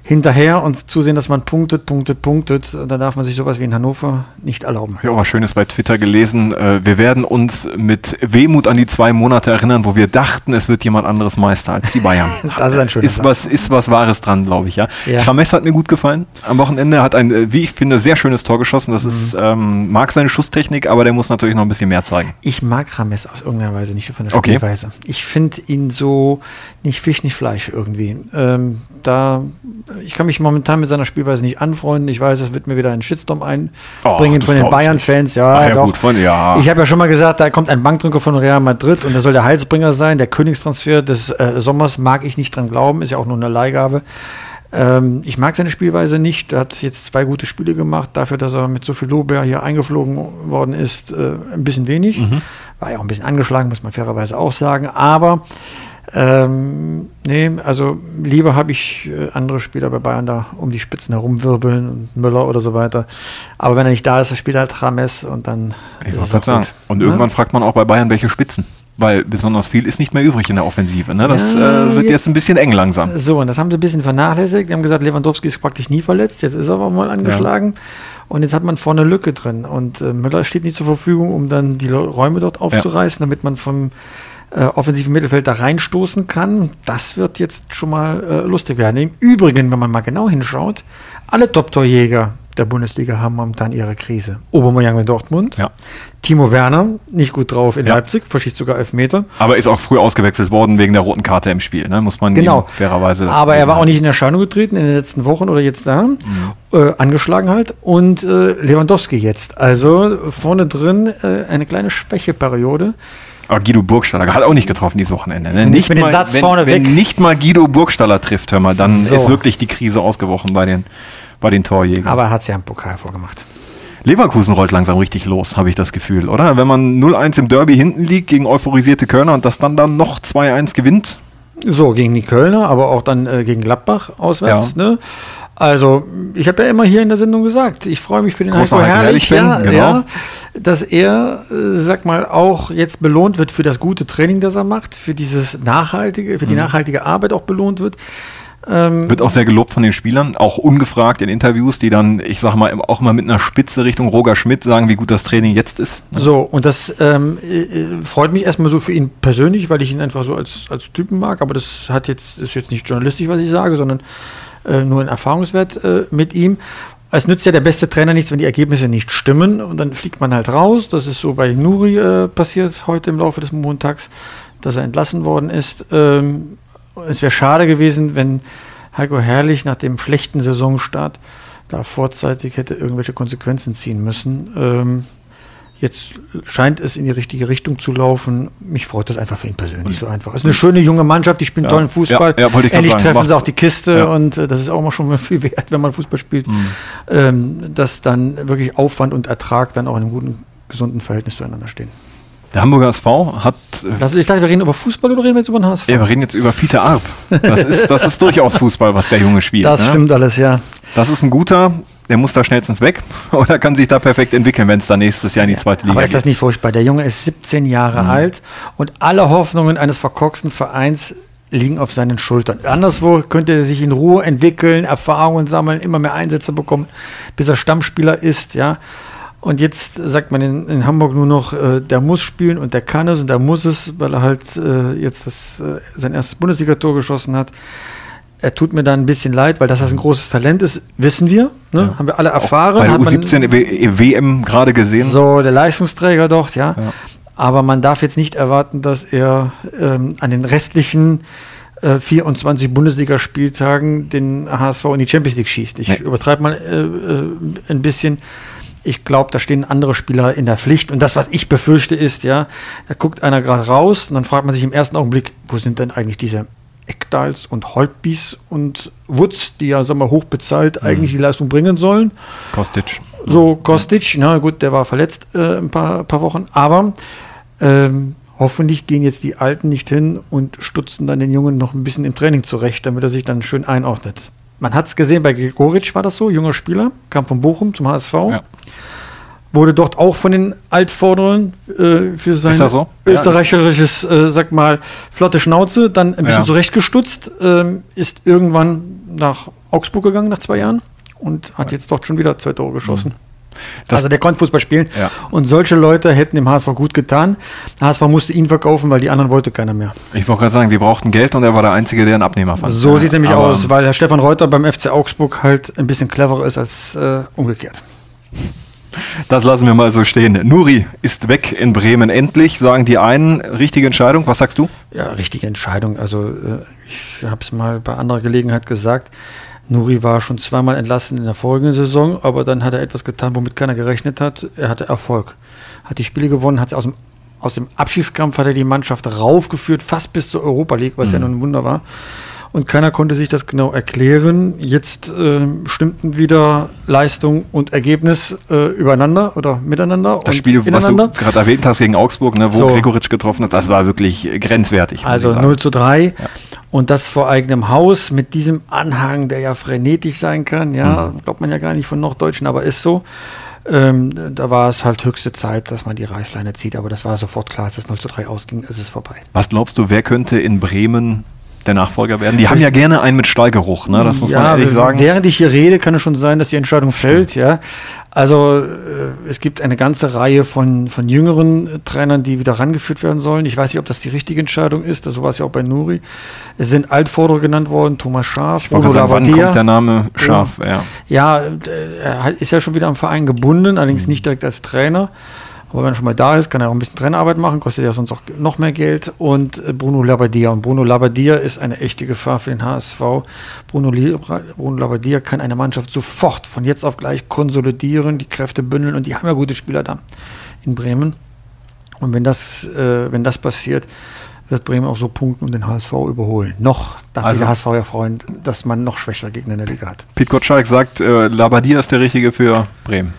hinterher und zusehen, dass man punktet, punktet, punktet. Da darf man sich sowas wie in Hannover nicht erlauben. Ich habe auch was Schönes bei Twitter gelesen. Äh, wir werden uns mit Wehmut an die zwei Monate erinnern, wo wir dachten, es wird jemand anderes Meister als die Bayern. das ist ein schönes ist was Ist was Wahres dran, glaube ich. Ja. ja. Chames hat mir gut gefallen. Am Wochenende hat ein, äh, wie ich finde, sehr schönes Tor geschossen. Das mhm. ist, ähm, mag seine Schusstechnik, aber der muss natürlich noch ein bisschen mehr zeigen. Ich mag Chames aus irgendeiner Weise nicht von der Spielweise. Okay. Ich finde ihn so nicht Fisch, nicht Fleisch irgendwie. Ähm, da ich kann mich momentan mit seiner Spielweise nicht anfreunden. Ich weiß, es wird mir wieder einen Shitstorm einbringen oh, von den Bayern-Fans. Ja, ja, doch. Gut, von, ja. Ich habe ja schon mal gesagt, da kommt ein Bankdrücker von Real Madrid und der soll der Heilsbringer sein. Der Königstransfer des äh, Sommers mag ich nicht dran glauben, ist ja auch nur eine Leihgabe. Ähm, ich mag seine Spielweise nicht. Er hat jetzt zwei gute Spiele gemacht. Dafür, dass er mit so viel Lob hier eingeflogen worden ist, äh, ein bisschen wenig. Mhm. War ja auch ein bisschen angeschlagen, muss man fairerweise auch sagen. Aber ähm, nee, also lieber habe ich äh, andere Spieler bei Bayern da um die Spitzen herumwirbeln und Müller oder so weiter. Aber wenn er nicht da ist, spielt halt Rames und dann. Ich wollte sagen. Und ja? irgendwann fragt man auch bei Bayern, welche Spitzen. Weil besonders viel ist nicht mehr übrig in der Offensive. Ne? Das ja, äh, wird jetzt, jetzt, ein bisschen eng langsam. So, und das haben sie ein bisschen vernachlässigt. Die haben gesagt, Lewandowski ist praktisch nie verletzt. Jetzt ist er aber mal angeschlagen. Ja. Und jetzt hat man vorne eine Lücke drin. Und äh, Müller steht nicht zur Verfügung, um dann die Räume dort aufzureißen, damit man vom äh, offensiven Mittelfeld da reinstoßen kann. Das wird jetzt schon mal äh, lustig werden. Im Übrigen, wenn man mal genau hinschaut, alle Top-Torjäger der Bundesliga haben momentan ihre Krise. Aubameyang in Dortmund, Ja. Timo Werner nicht gut drauf in Ja. Leipzig, verschießt sogar Elfmeter. Aber ist auch früh ausgewechselt worden wegen der roten Karte im Spiel, ne? muss man Genau. fairerweise dazu Aber er war auch nicht in Erscheinung getreten in den letzten Wochen oder jetzt da. Äh, angeschlagen halt. Und äh, Lewandowski jetzt. Also vorne drin äh, eine kleine Schwächeperiode. Aber Guido Burgstaller hat auch nicht getroffen dieses Wochenende. Ne? Nicht mit dem Satz wenn, vorne wenn weg. nicht mal Guido Burgstaller trifft, hör mal, dann So. ist wirklich die Krise ausgebrochen bei den, bei den Torjägern. Aber er hat es ja im Pokal vorgemacht. Leverkusen rollt langsam richtig los, habe ich das Gefühl, oder? Wenn man 0-1 im Derby hinten liegt gegen euphorisierte Kölner und das dann dann noch 2-1 gewinnt. So, gegen die Kölner, aber auch dann äh, gegen Gladbach auswärts. Ja. Ne? Also, ich habe ja immer hier in der Sendung gesagt, ich freue mich für den Großer Heiko Herrlich, ja, genau. ja, dass er, äh, sag mal, auch jetzt belohnt wird für das gute Training, das er macht, für dieses nachhaltige, für die nachhaltige Arbeit auch belohnt wird. Ähm, Wird auch sehr gelobt von den Spielern, auch ungefragt in Interviews, die dann, ich sag mal, auch mal mit einer Spitze Richtung Roger Schmidt sagen, wie gut das Training jetzt ist. So, und das ähm, äh, äh, freut mich erstmal so für ihn persönlich, weil ich ihn einfach so als, als Typen mag, aber das hat jetzt, ist jetzt nicht journalistisch, was ich sage, sondern äh, nur ein Erfahrungswert äh, mit ihm. Es nützt ja der beste Trainer nichts, wenn die Ergebnisse nicht stimmen und dann fliegt man halt raus. Das ist so bei Nuri äh, passiert heute im Laufe des Montags, dass er entlassen worden ist. Ähm, es wäre schade gewesen, wenn Heiko Herrlich nach dem schlechten Saisonstart da vorzeitig hätte irgendwelche Konsequenzen ziehen müssen. Ähm, Jetzt scheint es in die richtige Richtung zu laufen. Mich freut das einfach für ihn persönlich so einfach. Es ist eine schöne junge Mannschaft, die spielen Ja. tollen Fußball. Ja, ja, Endlich sagen. treffen sie auch die Kiste Ja. und äh, das ist auch mal schon mal viel wert, wenn man Fußball spielt. Mhm. Ähm, dass dann wirklich Aufwand und Ertrag dann auch in einem guten, gesunden Verhältnis zueinander stehen. Der Hamburger SV hat. Also ich dachte, wir reden über Fußball oder reden wir jetzt über den HSV? Ja, wir reden jetzt über Fiete Arp. Das ist, das ist durchaus Fußball, was der Junge spielt. das ne? stimmt alles, ja. Das ist ein guter, der muss da schnellstens weg oder kann sich da perfekt entwickeln, wenn es dann nächstes Jahr in die zweite Liga Aber ist das geht. nicht furchtbar? Der Junge ist 17 Jahre Mhm. alt und alle Hoffnungen eines verkorksten Vereins liegen auf seinen Schultern. Anderswo könnte er sich in Ruhe entwickeln, Erfahrungen sammeln, immer mehr Einsätze bekommen, bis er Stammspieler ist, ja. Und jetzt sagt man in, in Hamburg nur noch, äh, der muss spielen und der kann es und der muss es, weil er halt äh, jetzt das, äh, sein erstes Bundesligator geschossen hat. Er tut mir da ein bisschen leid, weil dass das ein großes Talent ist, wissen wir. Ne? Haben wir alle erfahren. Bei der hat man- U17 W- WM gerade gesehen. so, der Leistungsträger dort, ja. Ja. Aber man darf jetzt nicht erwarten, dass er ähm, an den restlichen äh, 24 Bundesligaspieltagen den HSV in die Champions League schießt. Ich Nee. übertreibe mal äh, äh, ein bisschen. Ich glaube, da stehen andere Spieler in der Pflicht. Und das, was ich befürchte, ist, ja, da guckt einer gerade raus und dann fragt man sich im ersten Augenblick, wo sind denn eigentlich diese Eckdals und Holtbys und Woods, die ja, sagen wir, hoch bezahlt eigentlich die Leistung bringen sollen. Kostic. So Kostic, na gut, der war verletzt äh, ein paar, paar Wochen, aber ähm, hoffentlich gehen jetzt die Alten nicht hin und stutzen dann den Jungen noch ein bisschen im Training zurecht, damit er sich dann schön einordnet. Man hat es gesehen, bei Gregoritsch war das so, junger Spieler, kam von Bochum zum HSV, Ja. Wurde dort auch von den Altvorderen äh, für sein so? Ja, österreicherisches, äh, sag mal, flotte Schnauze dann ein bisschen Ja. zurechtgestutzt, ähm, ist irgendwann nach Augsburg gegangen nach zwei Jahren und hat jetzt dort schon wieder zwei Tore geschossen. Das- also der konnte Fußball spielen. Ja. Und solche Leute hätten dem HSV gut getan. Der HSV musste ihn verkaufen, weil die anderen wollte keiner mehr. Ich wollte gerade sagen, sie brauchten Geld und er war der Einzige, der einen Abnehmer fand. So Ja, sieht es nämlich aus, weil Herr Stefan Reuter beim FC Augsburg halt ein bisschen cleverer ist als äh, umgekehrt. Das lassen wir mal so stehen. Nuri ist weg in Bremen endlich, sagen die einen. Richtige Entscheidung, was sagst du? Ja, richtige Entscheidung. Also äh, ich habe es mal bei anderer Gelegenheit gesagt. Nuri war schon zweimal entlassen in der folgenden Saison, aber dann hat er etwas getan, womit keiner gerechnet hat. Er hatte Erfolg. Hat die Spiele gewonnen, hat sie aus dem, aus dem Abschiedskampf hat er die Mannschaft raufgeführt, fast bis zur Europa League, was ja nun ein Wunder war. Und keiner konnte sich das genau erklären. Jetzt äh, stimmten wieder Leistung und Ergebnis äh, übereinander oder miteinander Das Spiel, was du gerade erwähnt hast gegen Augsburg, ne, wo So. Gregoritsch getroffen hat, das war wirklich grenzwertig. Also ich sagen. 0 zu 3. Und das vor eigenem Haus mit diesem Anhang, der ja frenetisch sein kann. Ja, Mhm. glaubt man ja gar nicht von Norddeutschen, aber ist so. Ähm, da war es halt höchste Zeit, dass man die Reißleine zieht. Aber das war sofort klar, als das 0 zu 3 ausging, ist es vorbei. Was glaubst du, wer könnte in Bremen der Nachfolger werden. Die haben ja gerne einen mit Stallgeruch, ne? das muss ja, man ehrlich sagen. Während ich hier rede, kann es schon sein, dass die Entscheidung fällt, ja. Also äh, es gibt eine ganze Reihe von, von jüngeren äh, Trainern, die wieder rangeführt werden sollen. Ich weiß nicht, ob das die richtige Entscheidung ist. Das war es ja auch bei Nuri. Es sind Altvordere genannt worden, Thomas Scharf, Bruno sagen, wann kommt der Name Scharf? Ja, ja. ja er ist ja schon wieder am Verein gebunden, allerdings mhm. nicht direkt als Trainer. Aber wenn er schon mal da ist, kann er auch ein bisschen Trainerarbeit machen, kostet ja sonst auch noch mehr Geld. Und äh, Bruno Labbadia. Und Bruno Labbadia ist eine echte Gefahr für den HSV. Bruno, Bruno Labbadia kann eine Mannschaft sofort von jetzt auf gleich konsolidieren, die Kräfte bündeln. Und die haben ja gute Spieler da in Bremen. Und wenn das, äh, wenn das passiert, wird Bremen auch so punkten und den HSV überholen. Noch darf also, sich der HSV ja freuen, dass man noch schwächere Gegner in der Liga hat. Pete Gottschalk sagt, äh, Labadia ist der Richtige für Bremen.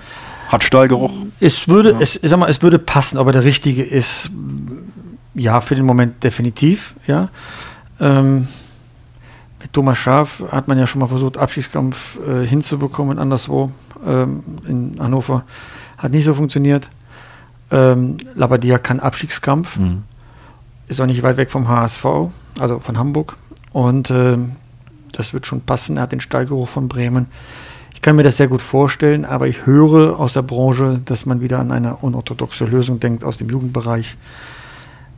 Hat Stallgeruch? Es würde, ja. es, sag mal, es würde passen, aber der richtige ist, ja, für den Moment definitiv, ja. Ähm, mit Thomas Schaaf hat man ja schon mal versucht, Abschiedskampf äh, hinzubekommen, anderswo ähm, in Hannover. Hat nicht so funktioniert. Ähm, Labadia kann Abstiegskampf. Mhm. Ist auch nicht weit weg vom HSV, also von Hamburg. Und ähm, das wird schon passen. Er hat den Stallgeruch von Bremen. Ich kann mir das sehr gut vorstellen, aber ich höre aus der Branche, dass man wieder an eine unorthodoxe Lösung denkt aus dem Jugendbereich.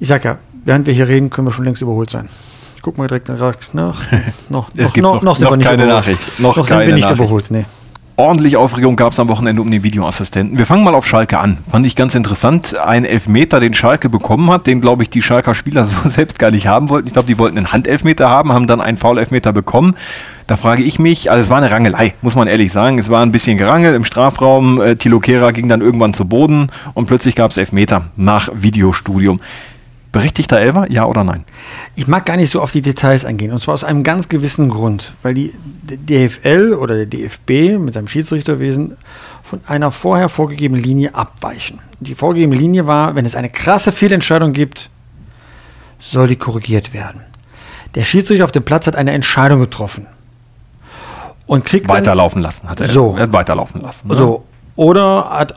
Ich sage ja, während wir hier reden, können wir schon längst überholt sein. Ich gucke mal direkt nach. noch, es noch, gibt noch, noch, noch, noch keine überholt. Nachricht. Noch, noch keine sind wir nicht Nachricht. überholt. Nee ordentlich Aufregung gab es am Wochenende um den Videoassistenten. Wir fangen mal auf Schalke an. Fand ich ganz interessant. Ein Elfmeter, den Schalke bekommen hat, den, glaube ich, die Schalker Spieler so selbst gar nicht haben wollten. Ich glaube, die wollten einen Handelfmeter haben, haben dann einen Foul-Elfmeter bekommen. Da frage ich mich, also es war eine Rangelei, muss man ehrlich sagen. Es war ein bisschen Gerangel im Strafraum. Äh, Tilo Kehrer ging dann irgendwann zu Boden und plötzlich gab es Elfmeter nach Videostudium. Berichtigter Elfer, ja oder nein? Ich mag gar nicht so auf die Details eingehen. Und zwar aus einem ganz gewissen Grund. Weil die DFL oder der DFB mit seinem Schiedsrichterwesen von einer vorher vorgegebenen Linie abweichen. Die vorgegebene Linie war, wenn es eine krasse Fehlentscheidung gibt, soll die korrigiert werden. Der Schiedsrichter auf dem Platz hat eine Entscheidung getroffen. Und kriegt weiterlaufen lassen, hat er. So. Er hat weiterlaufen lassen. Ne? So. Oder hat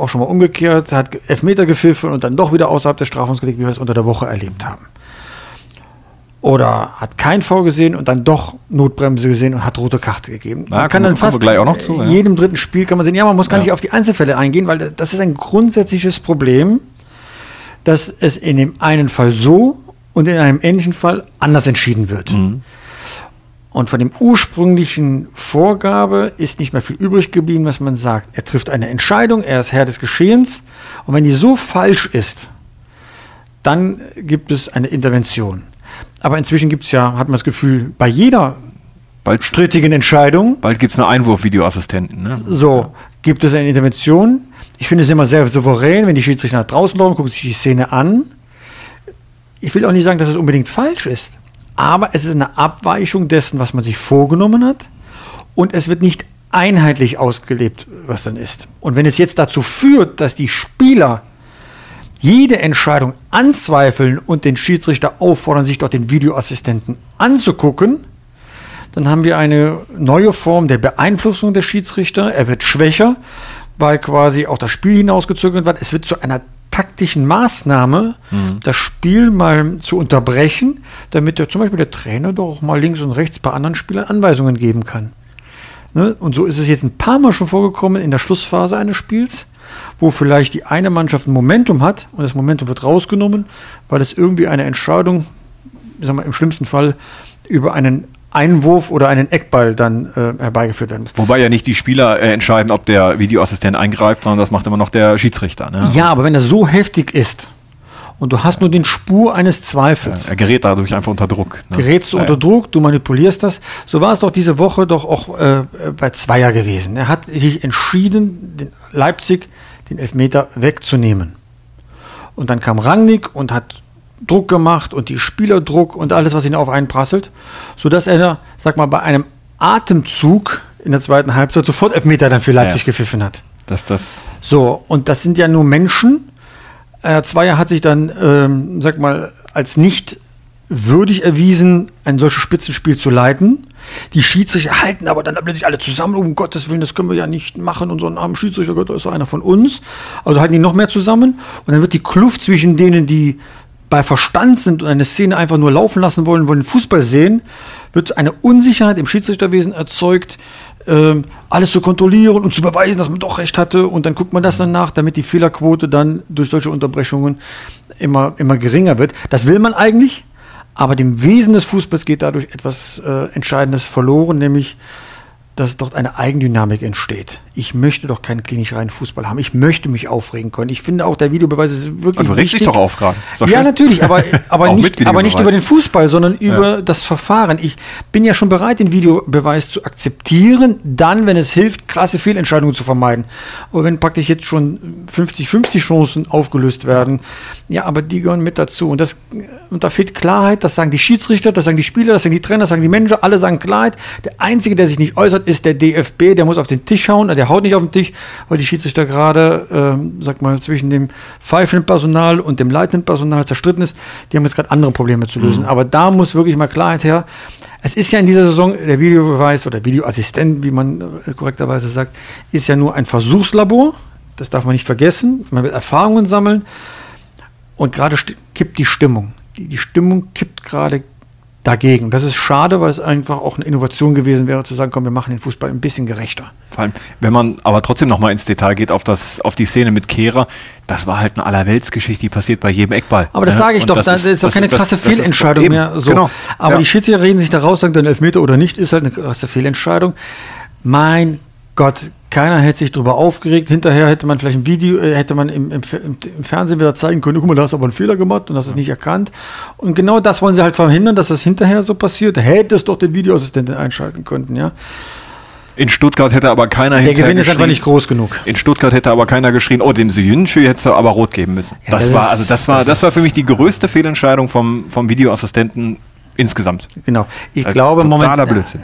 auch schon mal umgekehrt, hat Elfmeter gepfiffen und dann doch wieder außerhalb des Strafraums gelegt, wie wir es unter der Woche erlebt haben. Oder hat kein V gesehen und dann doch Notbremse gesehen und hat rote Karte gegeben. man kann dann fast gleich auch noch zu, ja. jedem dritten Spiel kann man sehen, ja, man muss gar ja. nicht auf die Einzelfälle eingehen, weil das ist ein grundsätzliches Problem, dass es in dem einen Fall so und in einem ähnlichen Fall anders entschieden wird. Mhm. Und von dem ursprünglichen Vorgabe ist nicht mehr viel übrig geblieben, was man sagt. Er trifft eine Entscheidung, er ist Herr des Geschehens. Und wenn die so falsch ist, dann gibt es eine Intervention. Aber inzwischen gibt es ja, hat man das Gefühl, bei jeder bald, strittigen Entscheidung. Bald gibt es eine Einwurfvideoassistenten. Ne? So, gibt es eine Intervention. Ich finde es immer sehr souverän, wenn die Schiedsrichter nach draußen laufen, gucken sich die Szene an. Ich will auch nicht sagen, dass es unbedingt falsch ist aber es ist eine Abweichung dessen, was man sich vorgenommen hat und es wird nicht einheitlich ausgelebt, was dann ist. Und wenn es jetzt dazu führt, dass die Spieler jede Entscheidung anzweifeln und den Schiedsrichter auffordern, sich dort den Videoassistenten anzugucken, dann haben wir eine neue Form der Beeinflussung der Schiedsrichter. Er wird schwächer, weil quasi auch das Spiel hinausgezögert wird. Es wird zu einer taktischen Maßnahme, mhm. das Spiel mal zu unterbrechen, damit der, zum Beispiel der Trainer doch mal links und rechts bei anderen Spielern Anweisungen geben kann. Ne? Und so ist es jetzt ein paar Mal schon vorgekommen in der Schlussphase eines Spiels, wo vielleicht die eine Mannschaft ein Momentum hat und das Momentum wird rausgenommen, weil es irgendwie eine Entscheidung, ich sag mal, im schlimmsten Fall über einen Einwurf oder einen Eckball dann äh, herbeigeführt werden muss. Wobei ja nicht die Spieler äh, entscheiden, ob der Videoassistent eingreift, sondern das macht immer noch der Schiedsrichter. Ne? Ja, aber wenn das so heftig ist und du hast nur den Spur eines Zweifels. Ja, er gerät dadurch einfach unter Druck. Ne? Gerätst du ja, unter Druck, du manipulierst das. So war es doch diese Woche doch auch äh, bei Zweier gewesen. Er hat sich entschieden, den Leipzig den Elfmeter wegzunehmen. Und dann kam Rangnick und hat Druck gemacht und die Spielerdruck und alles, was ihn auf einen prasselt, sodass er, sag mal, bei einem Atemzug in der zweiten Halbzeit sofort Elfmeter dann für Leipzig ja. gepfiffen hat. Dass das so, und das sind ja nur Menschen. Herr Zweier hat sich dann, ähm, sag mal, als nicht würdig erwiesen, ein solches Spitzenspiel zu leiten. Die Schiedsrichter halten aber dann plötzlich alle zusammen, um Gottes Willen, das können wir ja nicht machen, unseren armen Schiedsrichter, Gott, ist doch einer von uns. Also halten die noch mehr zusammen und dann wird die Kluft zwischen denen, die bei Verstand sind und eine Szene einfach nur laufen lassen wollen, wollen Fußball sehen, wird eine Unsicherheit im Schiedsrichterwesen erzeugt, ähm, alles zu kontrollieren und zu beweisen, dass man doch recht hatte. Und dann guckt man das dann nach, damit die Fehlerquote dann durch solche Unterbrechungen immer, immer geringer wird. Das will man eigentlich, aber dem Wesen des Fußballs geht dadurch etwas äh, Entscheidendes verloren, nämlich dass dort eine Eigendynamik entsteht. Ich möchte doch keinen klinisch reinen Fußball haben. Ich möchte mich aufregen können. Ich finde auch, der Videobeweis ist wirklich. du regst dich doch auf gerade. Ja, natürlich, aber, aber, nicht, aber nicht über den Fußball, sondern über das Verfahren. Ich bin ja schon bereit, den Videobeweis zu akzeptieren, dann, wenn es hilft, krasse Fehlentscheidungen zu vermeiden. Aber wenn praktisch jetzt schon 50-50 Chancen aufgelöst werden, ja, aber die gehören mit dazu. Und, das, und da fehlt Klarheit, das sagen die Schiedsrichter, das sagen die Spieler, das sagen die Trainer, das sagen die Manager, alle sagen Klarheit. Der Einzige, der sich nicht äußert, ist der DFB, der muss auf den Tisch hauen, der haut nicht auf den Tisch, weil die Schiedsrichter gerade, ähm, sag mal, zwischen dem pfeifenden Personal und dem leitenden Personal zerstritten ist. Die haben jetzt gerade andere Probleme zu lösen. Aber da muss wirklich mal Klarheit her. Es ist ja in dieser Saison, der Videobeweis oder Videoassistent, wie man äh, korrekterweise sagt, ist ja nur ein Versuchslabor. Das darf man nicht vergessen. Man will Erfahrungen sammeln. Und gerade kippt die Stimmung. Die, die Stimmung kippt gerade dagegen. Das ist schade, weil es einfach auch eine Innovation gewesen wäre, zu sagen, komm, wir machen den Fußball ein bisschen gerechter. Vor allem, wenn man aber trotzdem nochmal ins Detail geht auf, das, auf die Szene mit Kehrer, das war halt eine Allerweltsgeschichte, die passiert bei jedem Eckball. Aber das Ja, sage ich und doch, das ist, doch das keine das- krasse das ist Fehlentscheidung eben, mehr. So. Genau. Aber ja. die Schiedsrichter reden sich da raus, sagen dann Elfmeter oder nicht, ist halt eine krasse Fehlentscheidung. Mein Gott, keiner hätte sich darüber aufgeregt. Hinterher hätte man vielleicht ein Video, äh, hätte man im, im, im, Fernsehen wieder zeigen können, guck mal, da hast du aber einen Fehler gemacht und hast es nicht erkannt. Und genau das wollen sie halt verhindern, dass das hinterher so passiert. Da hätte es doch den Videoassistenten einschalten können, ja. In Stuttgart hätte aber keiner Der hinterher Gewinn ist einfach nicht groß genug. In Stuttgart hätte aber keiner geschrien, oh, dem Suyuncu hätte du aber rot geben müssen. Ja, das, das war, also das war, das das, war für mich die größte Fehlentscheidung vom, vom Videoassistenten insgesamt. Genau. Ich Also glaube, totaler Moment, Blödsinn.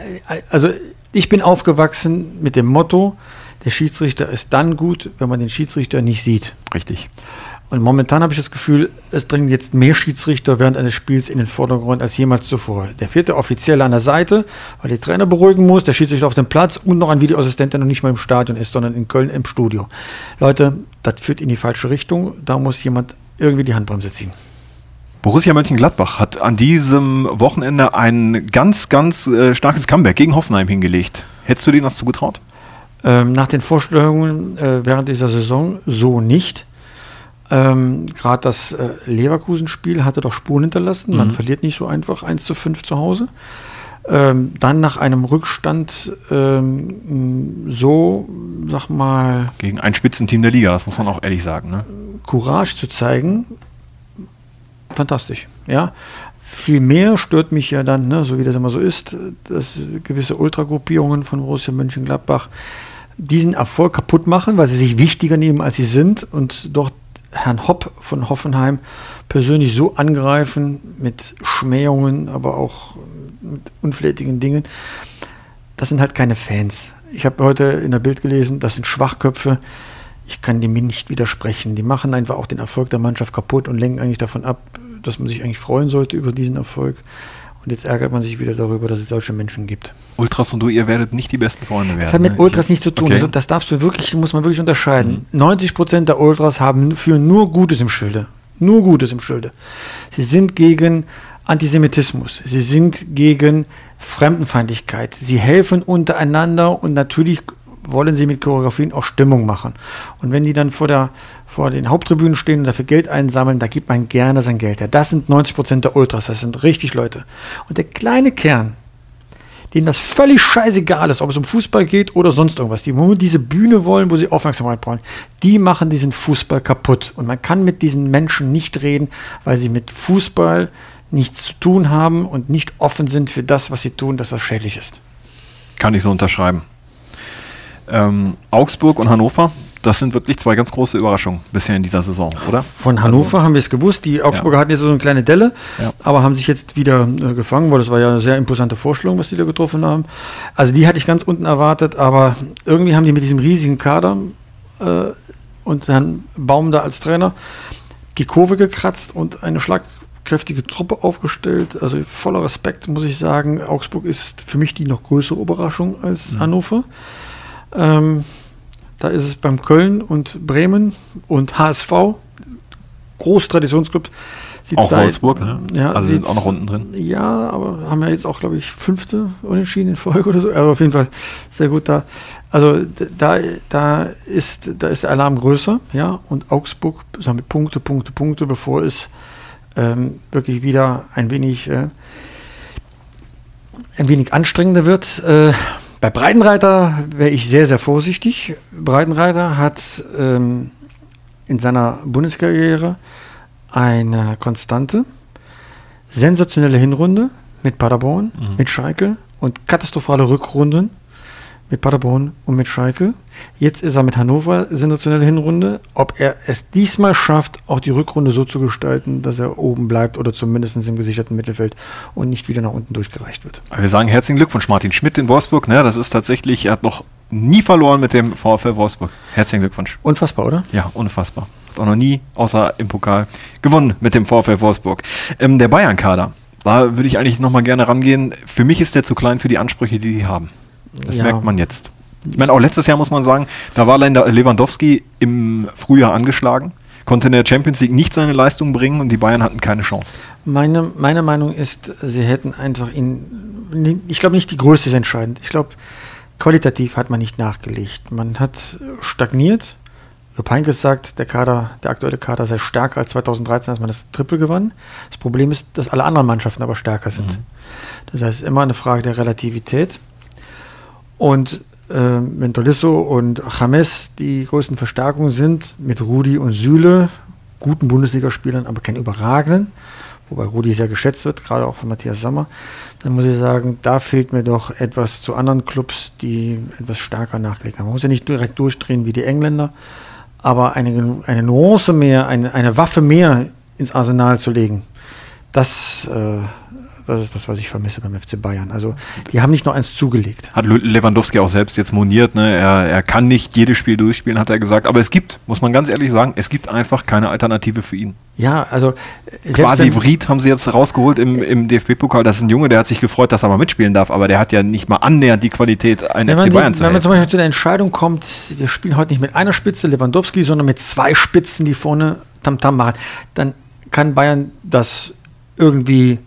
also ich bin aufgewachsen mit dem Motto, der Schiedsrichter ist dann gut, wenn man den Schiedsrichter nicht sieht. Richtig. Und momentan habe ich das Gefühl, es dringen jetzt mehr Schiedsrichter während eines Spiels in den Vordergrund als jemals zuvor. Der vierte Offizielle an der Seite, weil der Trainer beruhigen muss, der Schiedsrichter auf dem Platz und noch ein Videoassistent, der noch nicht mal im Stadion ist, sondern in Köln im Studio. Leute, das führt in die falsche Richtung. Da muss jemand irgendwie die Handbremse ziehen. Borussia Mönchengladbach hat an diesem Wochenende ein ganz, ganz äh, starkes Comeback gegen Hoffenheim hingelegt. Hättest du denen das zugetraut? Ähm, nach den Vorstellungen äh, während dieser Saison so nicht. Ähm, Gerade das äh, Leverkusen-Spiel hatte doch Spuren hinterlassen. Man verliert nicht so einfach 1 zu 5 zu Hause. Ähm, dann nach einem Rückstand ähm, so, sag mal, Gegen ein Spitzenteam der Liga, das muss man auch ehrlich sagen. Ne? Courage zu zeigen, fantastisch. Ja, viel mehr stört mich ja dann, ne, so wie das immer so ist, dass gewisse Ultragruppierungen von Borussia Mönchengladbach diesen Erfolg kaputt machen, weil sie sich wichtiger nehmen, als sie sind und dort Herrn Hopp von Hoffenheim persönlich so angreifen mit Schmähungen, aber auch mit unflätigen Dingen. Das sind halt keine Fans. Ich habe heute in der Bild gelesen, das sind Schwachköpfe. Ich kann dem nicht widersprechen. Die machen einfach auch den Erfolg der Mannschaft kaputt und lenken eigentlich davon ab, dass man sich eigentlich freuen sollte über diesen Erfolg. Und jetzt ärgert man sich wieder darüber, dass es solche Menschen gibt. Ultras und du, ihr werdet nicht die besten Freunde werden. Das hat mit ne? Ultras nichts zu tun. Okay. Also das darfst du wirklich, muss man wirklich unterscheiden. 90 Prozent der Ultras haben für nur Gutes im Schilde. Nur Gutes im Schilde. Sie sind gegen Antisemitismus. Sie sind gegen Fremdenfeindlichkeit. Sie helfen untereinander und natürlich wollen sie mit Choreografien auch Stimmung machen. Und wenn die dann vor, der, vor den Haupttribünen stehen und dafür Geld einsammeln, da gibt man gerne sein Geld her. Das sind 90 Prozent der Ultras. Das sind richtig Leute. Und der kleine Kern, denen das völlig scheißegal ist, ob es um Fußball geht oder sonst irgendwas, die nur diese Bühne wollen, wo sie Aufmerksamkeit brauchen, die machen diesen Fußball kaputt. Und man kann mit diesen Menschen nicht reden, weil sie mit Fußball nichts zu tun haben und nicht offen sind für das, was sie tun, dass das schädlich ist. Kann ich so unterschreiben. Ähm, Augsburg und Hannover, das sind wirklich zwei ganz große Überraschungen bisher in dieser Saison, oder? Von Hannover haben wir es gewusst. Die Augsburger hatten jetzt so eine kleine Delle, Ja. aber haben sich jetzt wieder äh, gefangen, weil das war ja eine sehr imposante Vorstellung, was die da getroffen haben. Also die hatte ich ganz unten erwartet, aber irgendwie haben die mit diesem riesigen Kader äh, und Herrn Baum da als Trainer die Kurve gekratzt und eine schlagkräftige Truppe aufgestellt. Also voller Respekt muss ich sagen. Augsburg ist für mich die noch größere Überraschung als Hannover. Ähm, da ist es beim Köln und Bremen und HSV, Großtraditionsclub, Auch da- Wolfsburg, ne? Ja, also sind auch noch unten drin. Ja, aber haben ja jetzt auch, glaube ich, fünfte Unentschieden in Folge oder so. Aber auf jeden Fall sehr gut da. Also da, da, ist, da ist der Alarm größer, ja. Und Augsburg sammelt Punkte, Punkte, Punkte, bevor es ähm, wirklich wieder ein wenig, äh, ein wenig anstrengender wird. Äh, bei Breitenreiter wäre ich sehr, sehr vorsichtig. Breitenreiter hat ähm, in seiner Bundeskarriere eine Konstante, sensationelle Hinrunde mit Paderborn, mit Schalke und katastrophale Rückrunden mit Paderborn und mit Schalke. Jetzt ist er mit Hannover sensationelle Hinrunde. Ob er es diesmal schafft, auch die Rückrunde so zu gestalten, dass er oben bleibt oder zumindest im gesicherten Mittelfeld und nicht wieder nach unten durchgereicht wird. Wir sagen herzlichen Glückwunsch, Martin Schmidt in Wolfsburg. Ne, das ist tatsächlich, er hat noch nie verloren mit dem VfL Wolfsburg. Herzlichen Glückwunsch. Unfassbar, oder? Ja, unfassbar. Hat auch noch nie, außer im Pokal, gewonnen mit dem VfL Wolfsburg. Ähm, der Bayern-Kader, da würde ich eigentlich nochmal gerne rangehen. Für mich ist der zu klein für die Ansprüche, die die haben. Das Ja. merkt man jetzt. Ich meine, auch letztes Jahr muss man sagen, da war Lewandowski im Frühjahr angeschlagen, konnte in der Champions League nicht seine Leistung bringen und die Bayern hatten keine Chance. Meine, meine Meinung ist, sie hätten einfach ihn. Ich glaube nicht, die Größe ist entscheidend. Ich glaube, qualitativ hat man nicht nachgelegt. Man hat stagniert. Jupp Heynckes sagt, der Kader, der aktuelle Kader sei stärker als 2013, als man das Triple gewann. Das Problem ist, dass alle anderen Mannschaften aber stärker sind. Das heißt, immer eine Frage der Relativität. Und äh, wenn Tolisso und James die größten Verstärkungen sind, mit Rudi und Süle, guten Bundesligaspielern, aber keinen überragenden, wobei Rudi sehr geschätzt wird, gerade auch von Matthias Sammer, dann muss ich sagen, da fehlt mir doch etwas zu anderen Clubs, die etwas stärker nachgelegt haben. Man muss ja nicht direkt durchdrehen wie die Engländer, aber eine, eine Nuance mehr, eine, eine Waffe mehr ins Arsenal zu legen, das, äh, das ist das, was ich vermisse beim FC Bayern. Also die haben nicht noch eins zugelegt. Hat Le- Lewandowski auch selbst jetzt moniert, ne? er, er kann nicht jedes Spiel durchspielen, hat er gesagt. Aber es gibt, muss man ganz ehrlich sagen, es gibt einfach keine Alternative für ihn. Ja, also Quasi Vried haben sie jetzt rausgeholt im, im DFB-Pokal. Das ist ein Junge, der hat sich gefreut, dass er mal mitspielen darf, aber der hat ja nicht mal annähernd die Qualität, einen Wenn FC Bayern sie, zu wenn man zum. Beispiel zu der Entscheidung kommt, wir spielen heute nicht mit einer Spitze Lewandowski, sondern mit zwei Spitzen, die vorne Tamtam machen, dann kann Bayern das irgendwie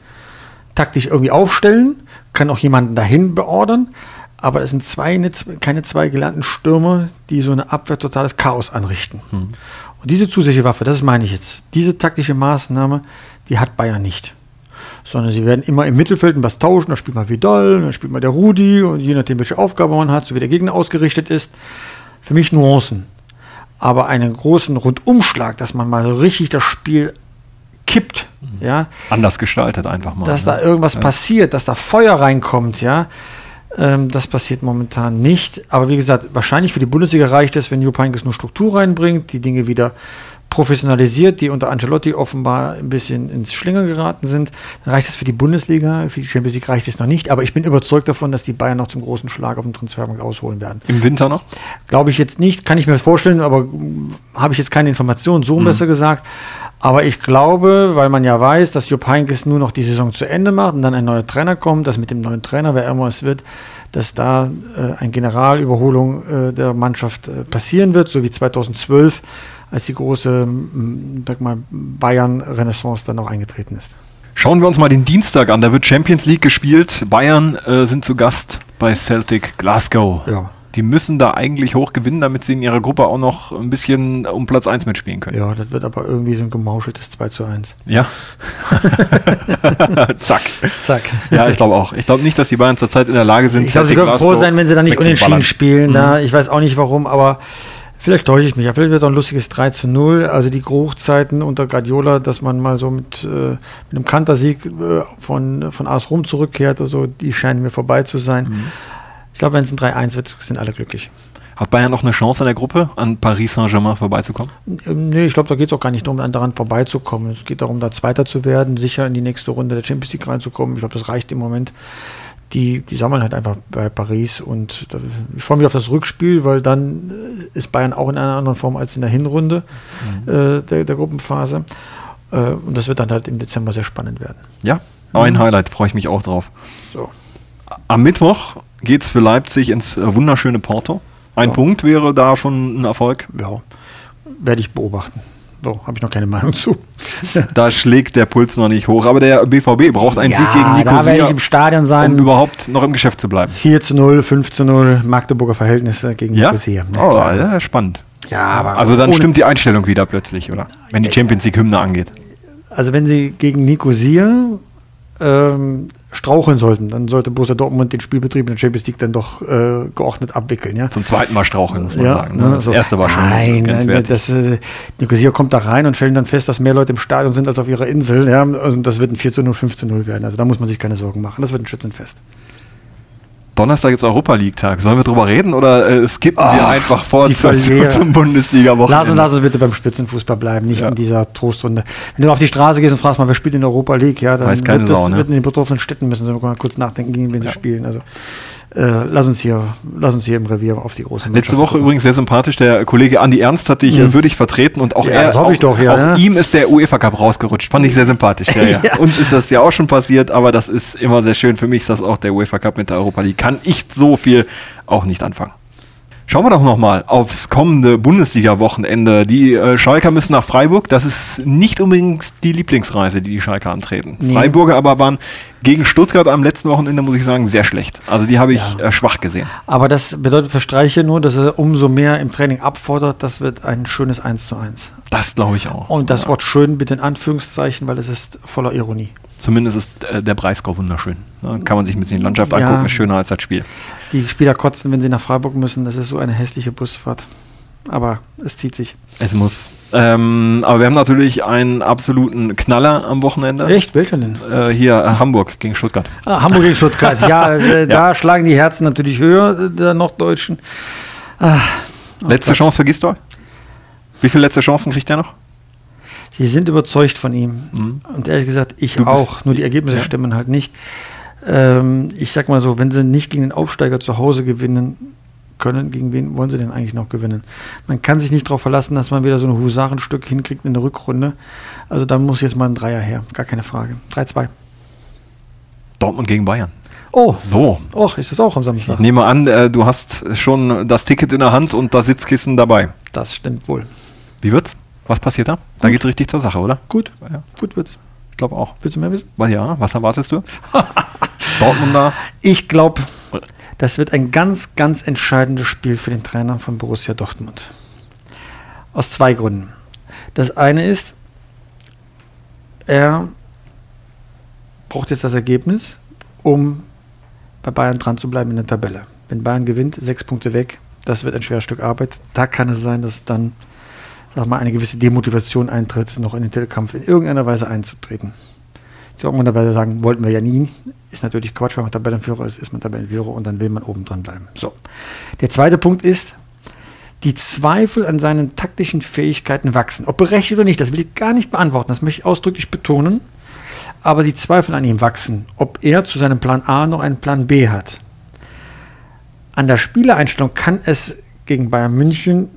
taktisch irgendwie aufstellen, kann auch jemanden dahin beordern, aber es sind zwei, nicht- keine zwei gelernten Stürmer, die so eine Abwehr totales Chaos anrichten. Und diese zusätzliche Waffe, das meine ich jetzt, diese taktische Maßnahme, die hat Bayern nicht sondern sie werden immer im Mittelfeld was tauschen. Da spielt mal Vidal, dann spielt mal der Rudi und je nachdem, welche Aufgabe man hat, so wie der Gegner ausgerichtet ist. Für mich Nuancen. Aber einen großen Rundumschlag, dass man mal richtig das Spiel kippt, ja, Anders gestaltet einfach mal. dass ne? da irgendwas passiert, dass da Feuer reinkommt, ja. Ähm, das passiert momentan nicht. Aber wie gesagt, wahrscheinlich für die Bundesliga reicht es, wenn Jupp Heynckes nur Struktur reinbringt, die Dinge wieder professionalisiert, die unter Ancelotti offenbar ein bisschen ins Schlingern geraten sind. Dann reicht es für die Bundesliga, für die Champions League reicht es noch nicht. Aber ich bin überzeugt davon, dass die Bayern noch zum großen Schlag auf dem Transfermarkt ausholen werden. Im Winter noch? Glaube ich jetzt nicht, kann ich mir das vorstellen, aber habe ich jetzt keine Informationen, so besser gesagt. Aber ich glaube, weil man ja weiß, dass Jupp Heynckes nur noch die Saison zu Ende macht und dann ein neuer Trainer kommt, dass mit dem neuen Trainer, wer immer es wird, dass da äh, eine Generalüberholung äh, der Mannschaft äh, passieren wird, so wie 2012, als die große sag mal, Bayern-Renaissance dann noch eingetreten ist. Schauen wir uns mal den Dienstag an. Da wird Champions League gespielt. Bayern äh, sind zu Gast bei Celtic Glasgow. Ja. Die müssen da eigentlich hoch gewinnen, damit sie in ihrer Gruppe auch noch ein bisschen um Platz 1 mitspielen können. Ja, das wird aber irgendwie so ein gemauscheltes 2 zu 1. Ja. Zack. Zack. Ja, ich glaube auch. Ich glaube nicht, dass die Bayern zurzeit in der Lage sind. Ich glaube, sie können froh sein, wenn sie da nicht unentschieden spielen. Da, ich weiß auch nicht warum, aber vielleicht täusche ich mich. Ja, vielleicht wird es auch ein lustiges 3 zu 0. Also die Hochzeiten unter Guardiola, dass man mal so mit, äh, mit einem Kantersieg äh, von, von AS Rom zurückkehrt, also, die scheinen mir vorbei zu sein. Ich glaube, wenn es ein 3-1 wird, sind alle glücklich. Hat Bayern noch eine Chance in der Gruppe, an Paris Saint-Germain vorbeizukommen? Ähm, Nee, ich glaube, da geht es auch gar nicht darum, daran vorbeizukommen. Es geht darum, da Zweiter zu werden, sicher in die nächste Runde der Champions League reinzukommen. Ich glaube, das reicht im Moment. Die, die sammeln halt einfach bei Paris und da, ich freue mich auf das Rückspiel, weil dann äh, ist Bayern auch in einer anderen Form als in der Hinrunde äh, der, der Gruppenphase. Äh, und das wird dann halt im Dezember sehr spannend werden. Ja, ein Highlight, freue ich mich auch drauf. So. Am Mittwoch geht es für Leipzig ins äh, wunderschöne Porto. Ein Ja. Punkt wäre da schon ein Erfolg. Ja, werde ich beobachten. So, habe ich noch keine Meinung zu. Da schlägt der Puls noch nicht hoch. Aber der BVB braucht einen Sieg gegen da werde Nicosia, ich im Stadion sein. um überhaupt noch im Geschäft zu bleiben. 4 zu 0, 5 zu 0, Magdeburger Verhältnnisse gegen Ja? Nicosia. Ja, oh, klar. ja, spannend. ja, aber Also dann stimmt die Einstellung wieder plötzlich, oder? Wenn die Champions League Hymne angeht. Also wenn sie gegen Nicosia ähm, straucheln sollten, dann sollte Borussia Dortmund den Spielbetrieb in der Champions League dann doch äh, geordnet abwickeln. Ja? Zum zweiten Mal straucheln, muss man Ja, sagen. Ne? ne, Das erste war schon Nein, nein das, äh, Nicosia kommt da rein und stellen dann fest, dass mehr Leute im Stadion sind als auf ihrer Insel. Ja? Und das wird ein 4 zu 0, 5 zu 0 werden. Also da muss man sich keine Sorgen machen. Das wird ein Schützenfest. Donnerstag ist Europa League-Tag. Sollen wir drüber reden oder äh, skippen wir Ach, einfach vor zur, zum Bundesliga-Wochenende? Lass uns, lass uns bitte beim Spitzenfußball bleiben, nicht Ja. in dieser Trostrunde. Wenn du auf die Straße gehst und fragst mal, wer spielt in der Europa League, ja, dann Weiß wird, das, Sau, ne? wird in den betroffenen Städten müssen sie mal kurz nachdenken, gegen wen sie spielen. Also äh, lass uns hier, lass uns hier im Revier auf die große Letzte Woche gucken. übrigens sehr sympathisch. Der Kollege Andi Ernst hat dich äh, würdig vertreten und auch Ja, er, auch, ich doch, ja, auch ne? ihm ist der UEFA Cup rausgerutscht. Fand ich sehr sympathisch. Ja, ja. Ja. Uns ist das ja auch schon passiert, aber das ist immer sehr schön. Für mich ist das auch der UEFA Cup mit der Europa League. Kann ich so viel auch nicht anfangen. Schauen wir doch nochmal aufs kommende Bundesliga-Wochenende. Die äh, Schalker müssen nach Freiburg. Das ist nicht unbedingt die Lieblingsreise, die die Schalker antreten. Nee. Freiburger aber waren gegen Stuttgart am letzten Wochenende, muss ich sagen, sehr schlecht. Also die habe ich äh, schwach gesehen. Aber das bedeutet für Streiche nur, dass er umso mehr im Training abfordert. Das wird ein schönes 1 zu 1. Das glaube ich auch. Und das Wort schön bitte in Anführungszeichen, weil es ist voller Ironie. Zumindest ist äh, der Breisgau wunderschön. Da kann man sich ein bisschen die Landschaft Ja. angucken, ist schöner als das Spiel. Die Spieler kotzen, wenn sie nach Freiburg müssen. Das ist so eine hässliche Busfahrt. Aber es zieht sich. Es muss. Ähm, aber wir haben natürlich einen absoluten Knaller am Wochenende. Echt? Welcher denn? Äh, hier äh, Hamburg gegen Stuttgart. Ah, Hamburg gegen Stuttgart. Ja, äh, da schlagen die Herzen natürlich höher äh, der Norddeutschen. Letzte Gott. Chance für Gisdol? Wie viele letzte Chancen kriegt er noch? Sie sind überzeugt von ihm. Und ehrlich gesagt, ich Mhm. Du auch. Nur die Ergebnisse Ja. stimmen halt nicht. Ähm, ich sag mal so, wenn sie nicht gegen den Aufsteiger zu Hause gewinnen können, gegen wen wollen sie denn eigentlich noch gewinnen? Man kann sich nicht darauf verlassen, dass man wieder so ein Husarenstück hinkriegt in der Rückrunde. Also da muss jetzt mal ein Dreier her. Gar keine Frage. 3-2. Dortmund gegen Bayern. Oh, So. Och, ist das auch am Ich Samstag? nehme an, äh, du hast schon das Ticket in der Hand und das Sitzkissen dabei. Das stimmt wohl. Wie wird's? Was passiert da? Da geht's richtig zur Sache, oder? Gut, Ja, gut wird's. ich glaube auch. Willst du mehr wissen? Ja, was erwartest du? Dortmund da? Ich glaube, das wird ein ganz, ganz entscheidendes Spiel für den Trainer von Borussia Dortmund. Aus zwei Gründen. Das eine ist, er braucht jetzt das Ergebnis, um bei Bayern dran zu bleiben in der Tabelle. Wenn Bayern gewinnt, sechs Punkte weg, das wird ein schweres Stück Arbeit. Da kann es sein, dass dann sag mal, eine gewisse Demotivation eintritt, noch in den Titelkampf in irgendeiner Weise einzutreten. Die Dortmunder werden sagen, wollten wir ja nie. Ist natürlich Quatsch, wenn man Tabellenführer ist, ist man Tabellenführer und dann will man oben dran bleiben. So. Der zweite Punkt ist, die Zweifel an seinen taktischen Fähigkeiten wachsen. Ob berechtigt oder nicht, das will ich gar nicht beantworten, das möchte ich ausdrücklich betonen. Aber die Zweifel an ihm wachsen, ob er zu seinem Plan A noch einen Plan B hat. An der Spielereinstellung kann es gegen Bayern München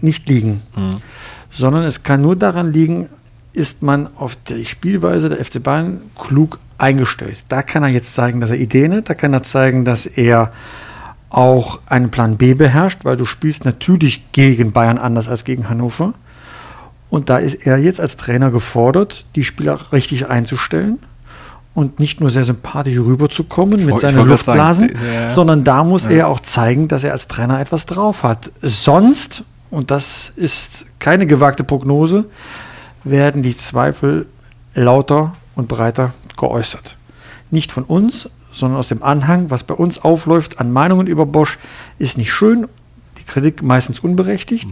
nicht liegen, sondern es kann nur daran liegen, ist man auf die Spielweise der FC Bayern klug eingestellt. Da kann er jetzt zeigen, dass er Ideen hat, da kann er zeigen, dass er auch einen Plan B beherrscht, weil du spielst natürlich gegen Bayern anders als gegen Hannover. Und da ist er jetzt als Trainer gefordert, die Spieler richtig einzustellen und nicht nur sehr sympathisch rüberzukommen mit seinen gerade sagen, Luftblasen, ja, ja. sondern da muss er auch zeigen, dass er als Trainer etwas drauf hat. Sonst, und das ist keine gewagte Prognose, werden die Zweifel lauter und breiter geäußert. Nicht von uns, sondern aus dem Anhang, was bei uns aufläuft an Meinungen über Bosch, ist nicht schön. Die Kritik meistens unberechtigt.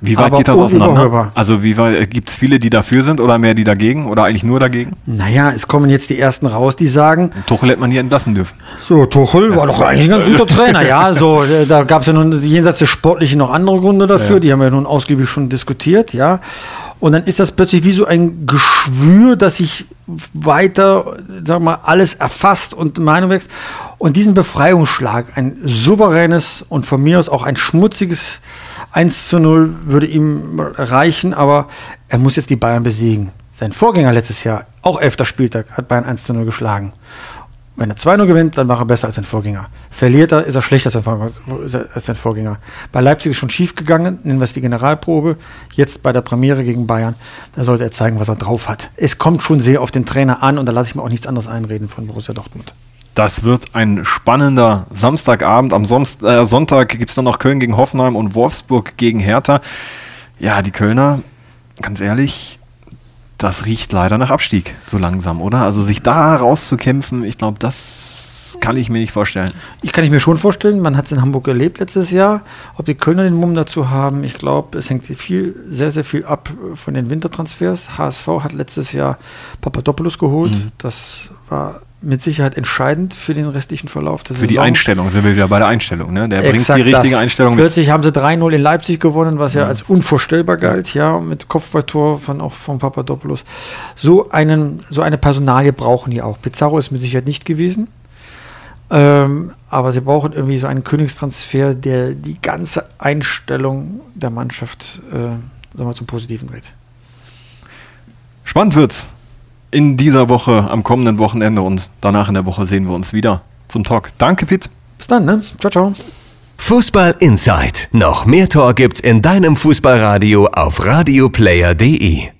Wie weit geht das auseinander? Also wie weit gibt es viele, die dafür sind oder mehr, die dagegen oder eigentlich nur dagegen? Naja, es kommen jetzt die ersten raus, die sagen, Tuchel hätte man nie entlassen dürfen. So, Tuchel war doch eigentlich ein ganz guter Trainer, ja. So, äh, da gab es ja nun jenseits des Sportlichen noch andere Gründe dafür, die haben wir nun ausgiebig schon diskutiert, ja. Und dann ist das plötzlich wie so ein Geschwür, das sich weiter, sag mal, alles erfasst und Meinung wächst. Und diesen Befreiungsschlag, ein souveränes und von mir aus auch ein schmutziges 1 zu 0 würde ihm reichen, aber er muss jetzt die Bayern besiegen. Sein Vorgänger letztes Jahr, auch elfter Spieltag, hat Bayern 1 zu 0 geschlagen Wenn er 2-0 gewinnt, dann war er besser als sein Vorgänger. Verliert er, ist er schlechter als sein Vorgänger. Bei Leipzig ist schon schief gegangen, nennen wir es die Generalprobe. Jetzt bei der Premiere gegen Bayern, da sollte er zeigen, was er drauf hat. Es kommt schon sehr auf den Trainer an und da lasse ich mir auch nichts anderes einreden von Borussia Dortmund. Das wird ein spannender Samstagabend. Am äh, Sonntag gibt es dann noch Köln gegen Hoffenheim und Wolfsburg gegen Hertha. Ja, die Kölner, ganz ehrlich, das riecht leider nach Abstieg so langsam, oder? Also sich da rauszukämpfen, ich glaube, das kann ich mir nicht vorstellen. Ich kann ich mir schon vorstellen, man hat es in Hamburg erlebt letztes Jahr. Ob die Kölner den Mumm dazu haben, ich glaube, es hängt viel, sehr, sehr viel ab von den Wintertransfers. HSV hat letztes Jahr Papadopoulos geholt. Mhm. Das war mit Sicherheit entscheidend für den restlichen Verlauf der für Saison. Für die Einstellung sind wir wieder bei der Einstellung. Ne? Der Exakt bringt die richtige das. Einstellung Plötzlich mit. haben sie 3-0 in Leipzig gewonnen, was ja, ja als unvorstellbar galt, ja, mit Kopfballtor von auch von Papadopoulos. So, einen, so eine Personalie brauchen die auch. Pizarro ist mit Sicherheit nicht gewesen. Ähm, aber sie brauchen irgendwie so einen Königstransfer, der die ganze Einstellung der Mannschaft äh, sagen wir, zum Positiven dreht. Spannend wird's in dieser Woche, am kommenden Wochenende und danach in der Woche sehen wir uns wieder zum Talk. Danke, Pitt. Bis dann, ne? Ciao, ciao. Fußball Inside. Noch mehr Tor gibt's in deinem Fußballradio auf radioplayer.de.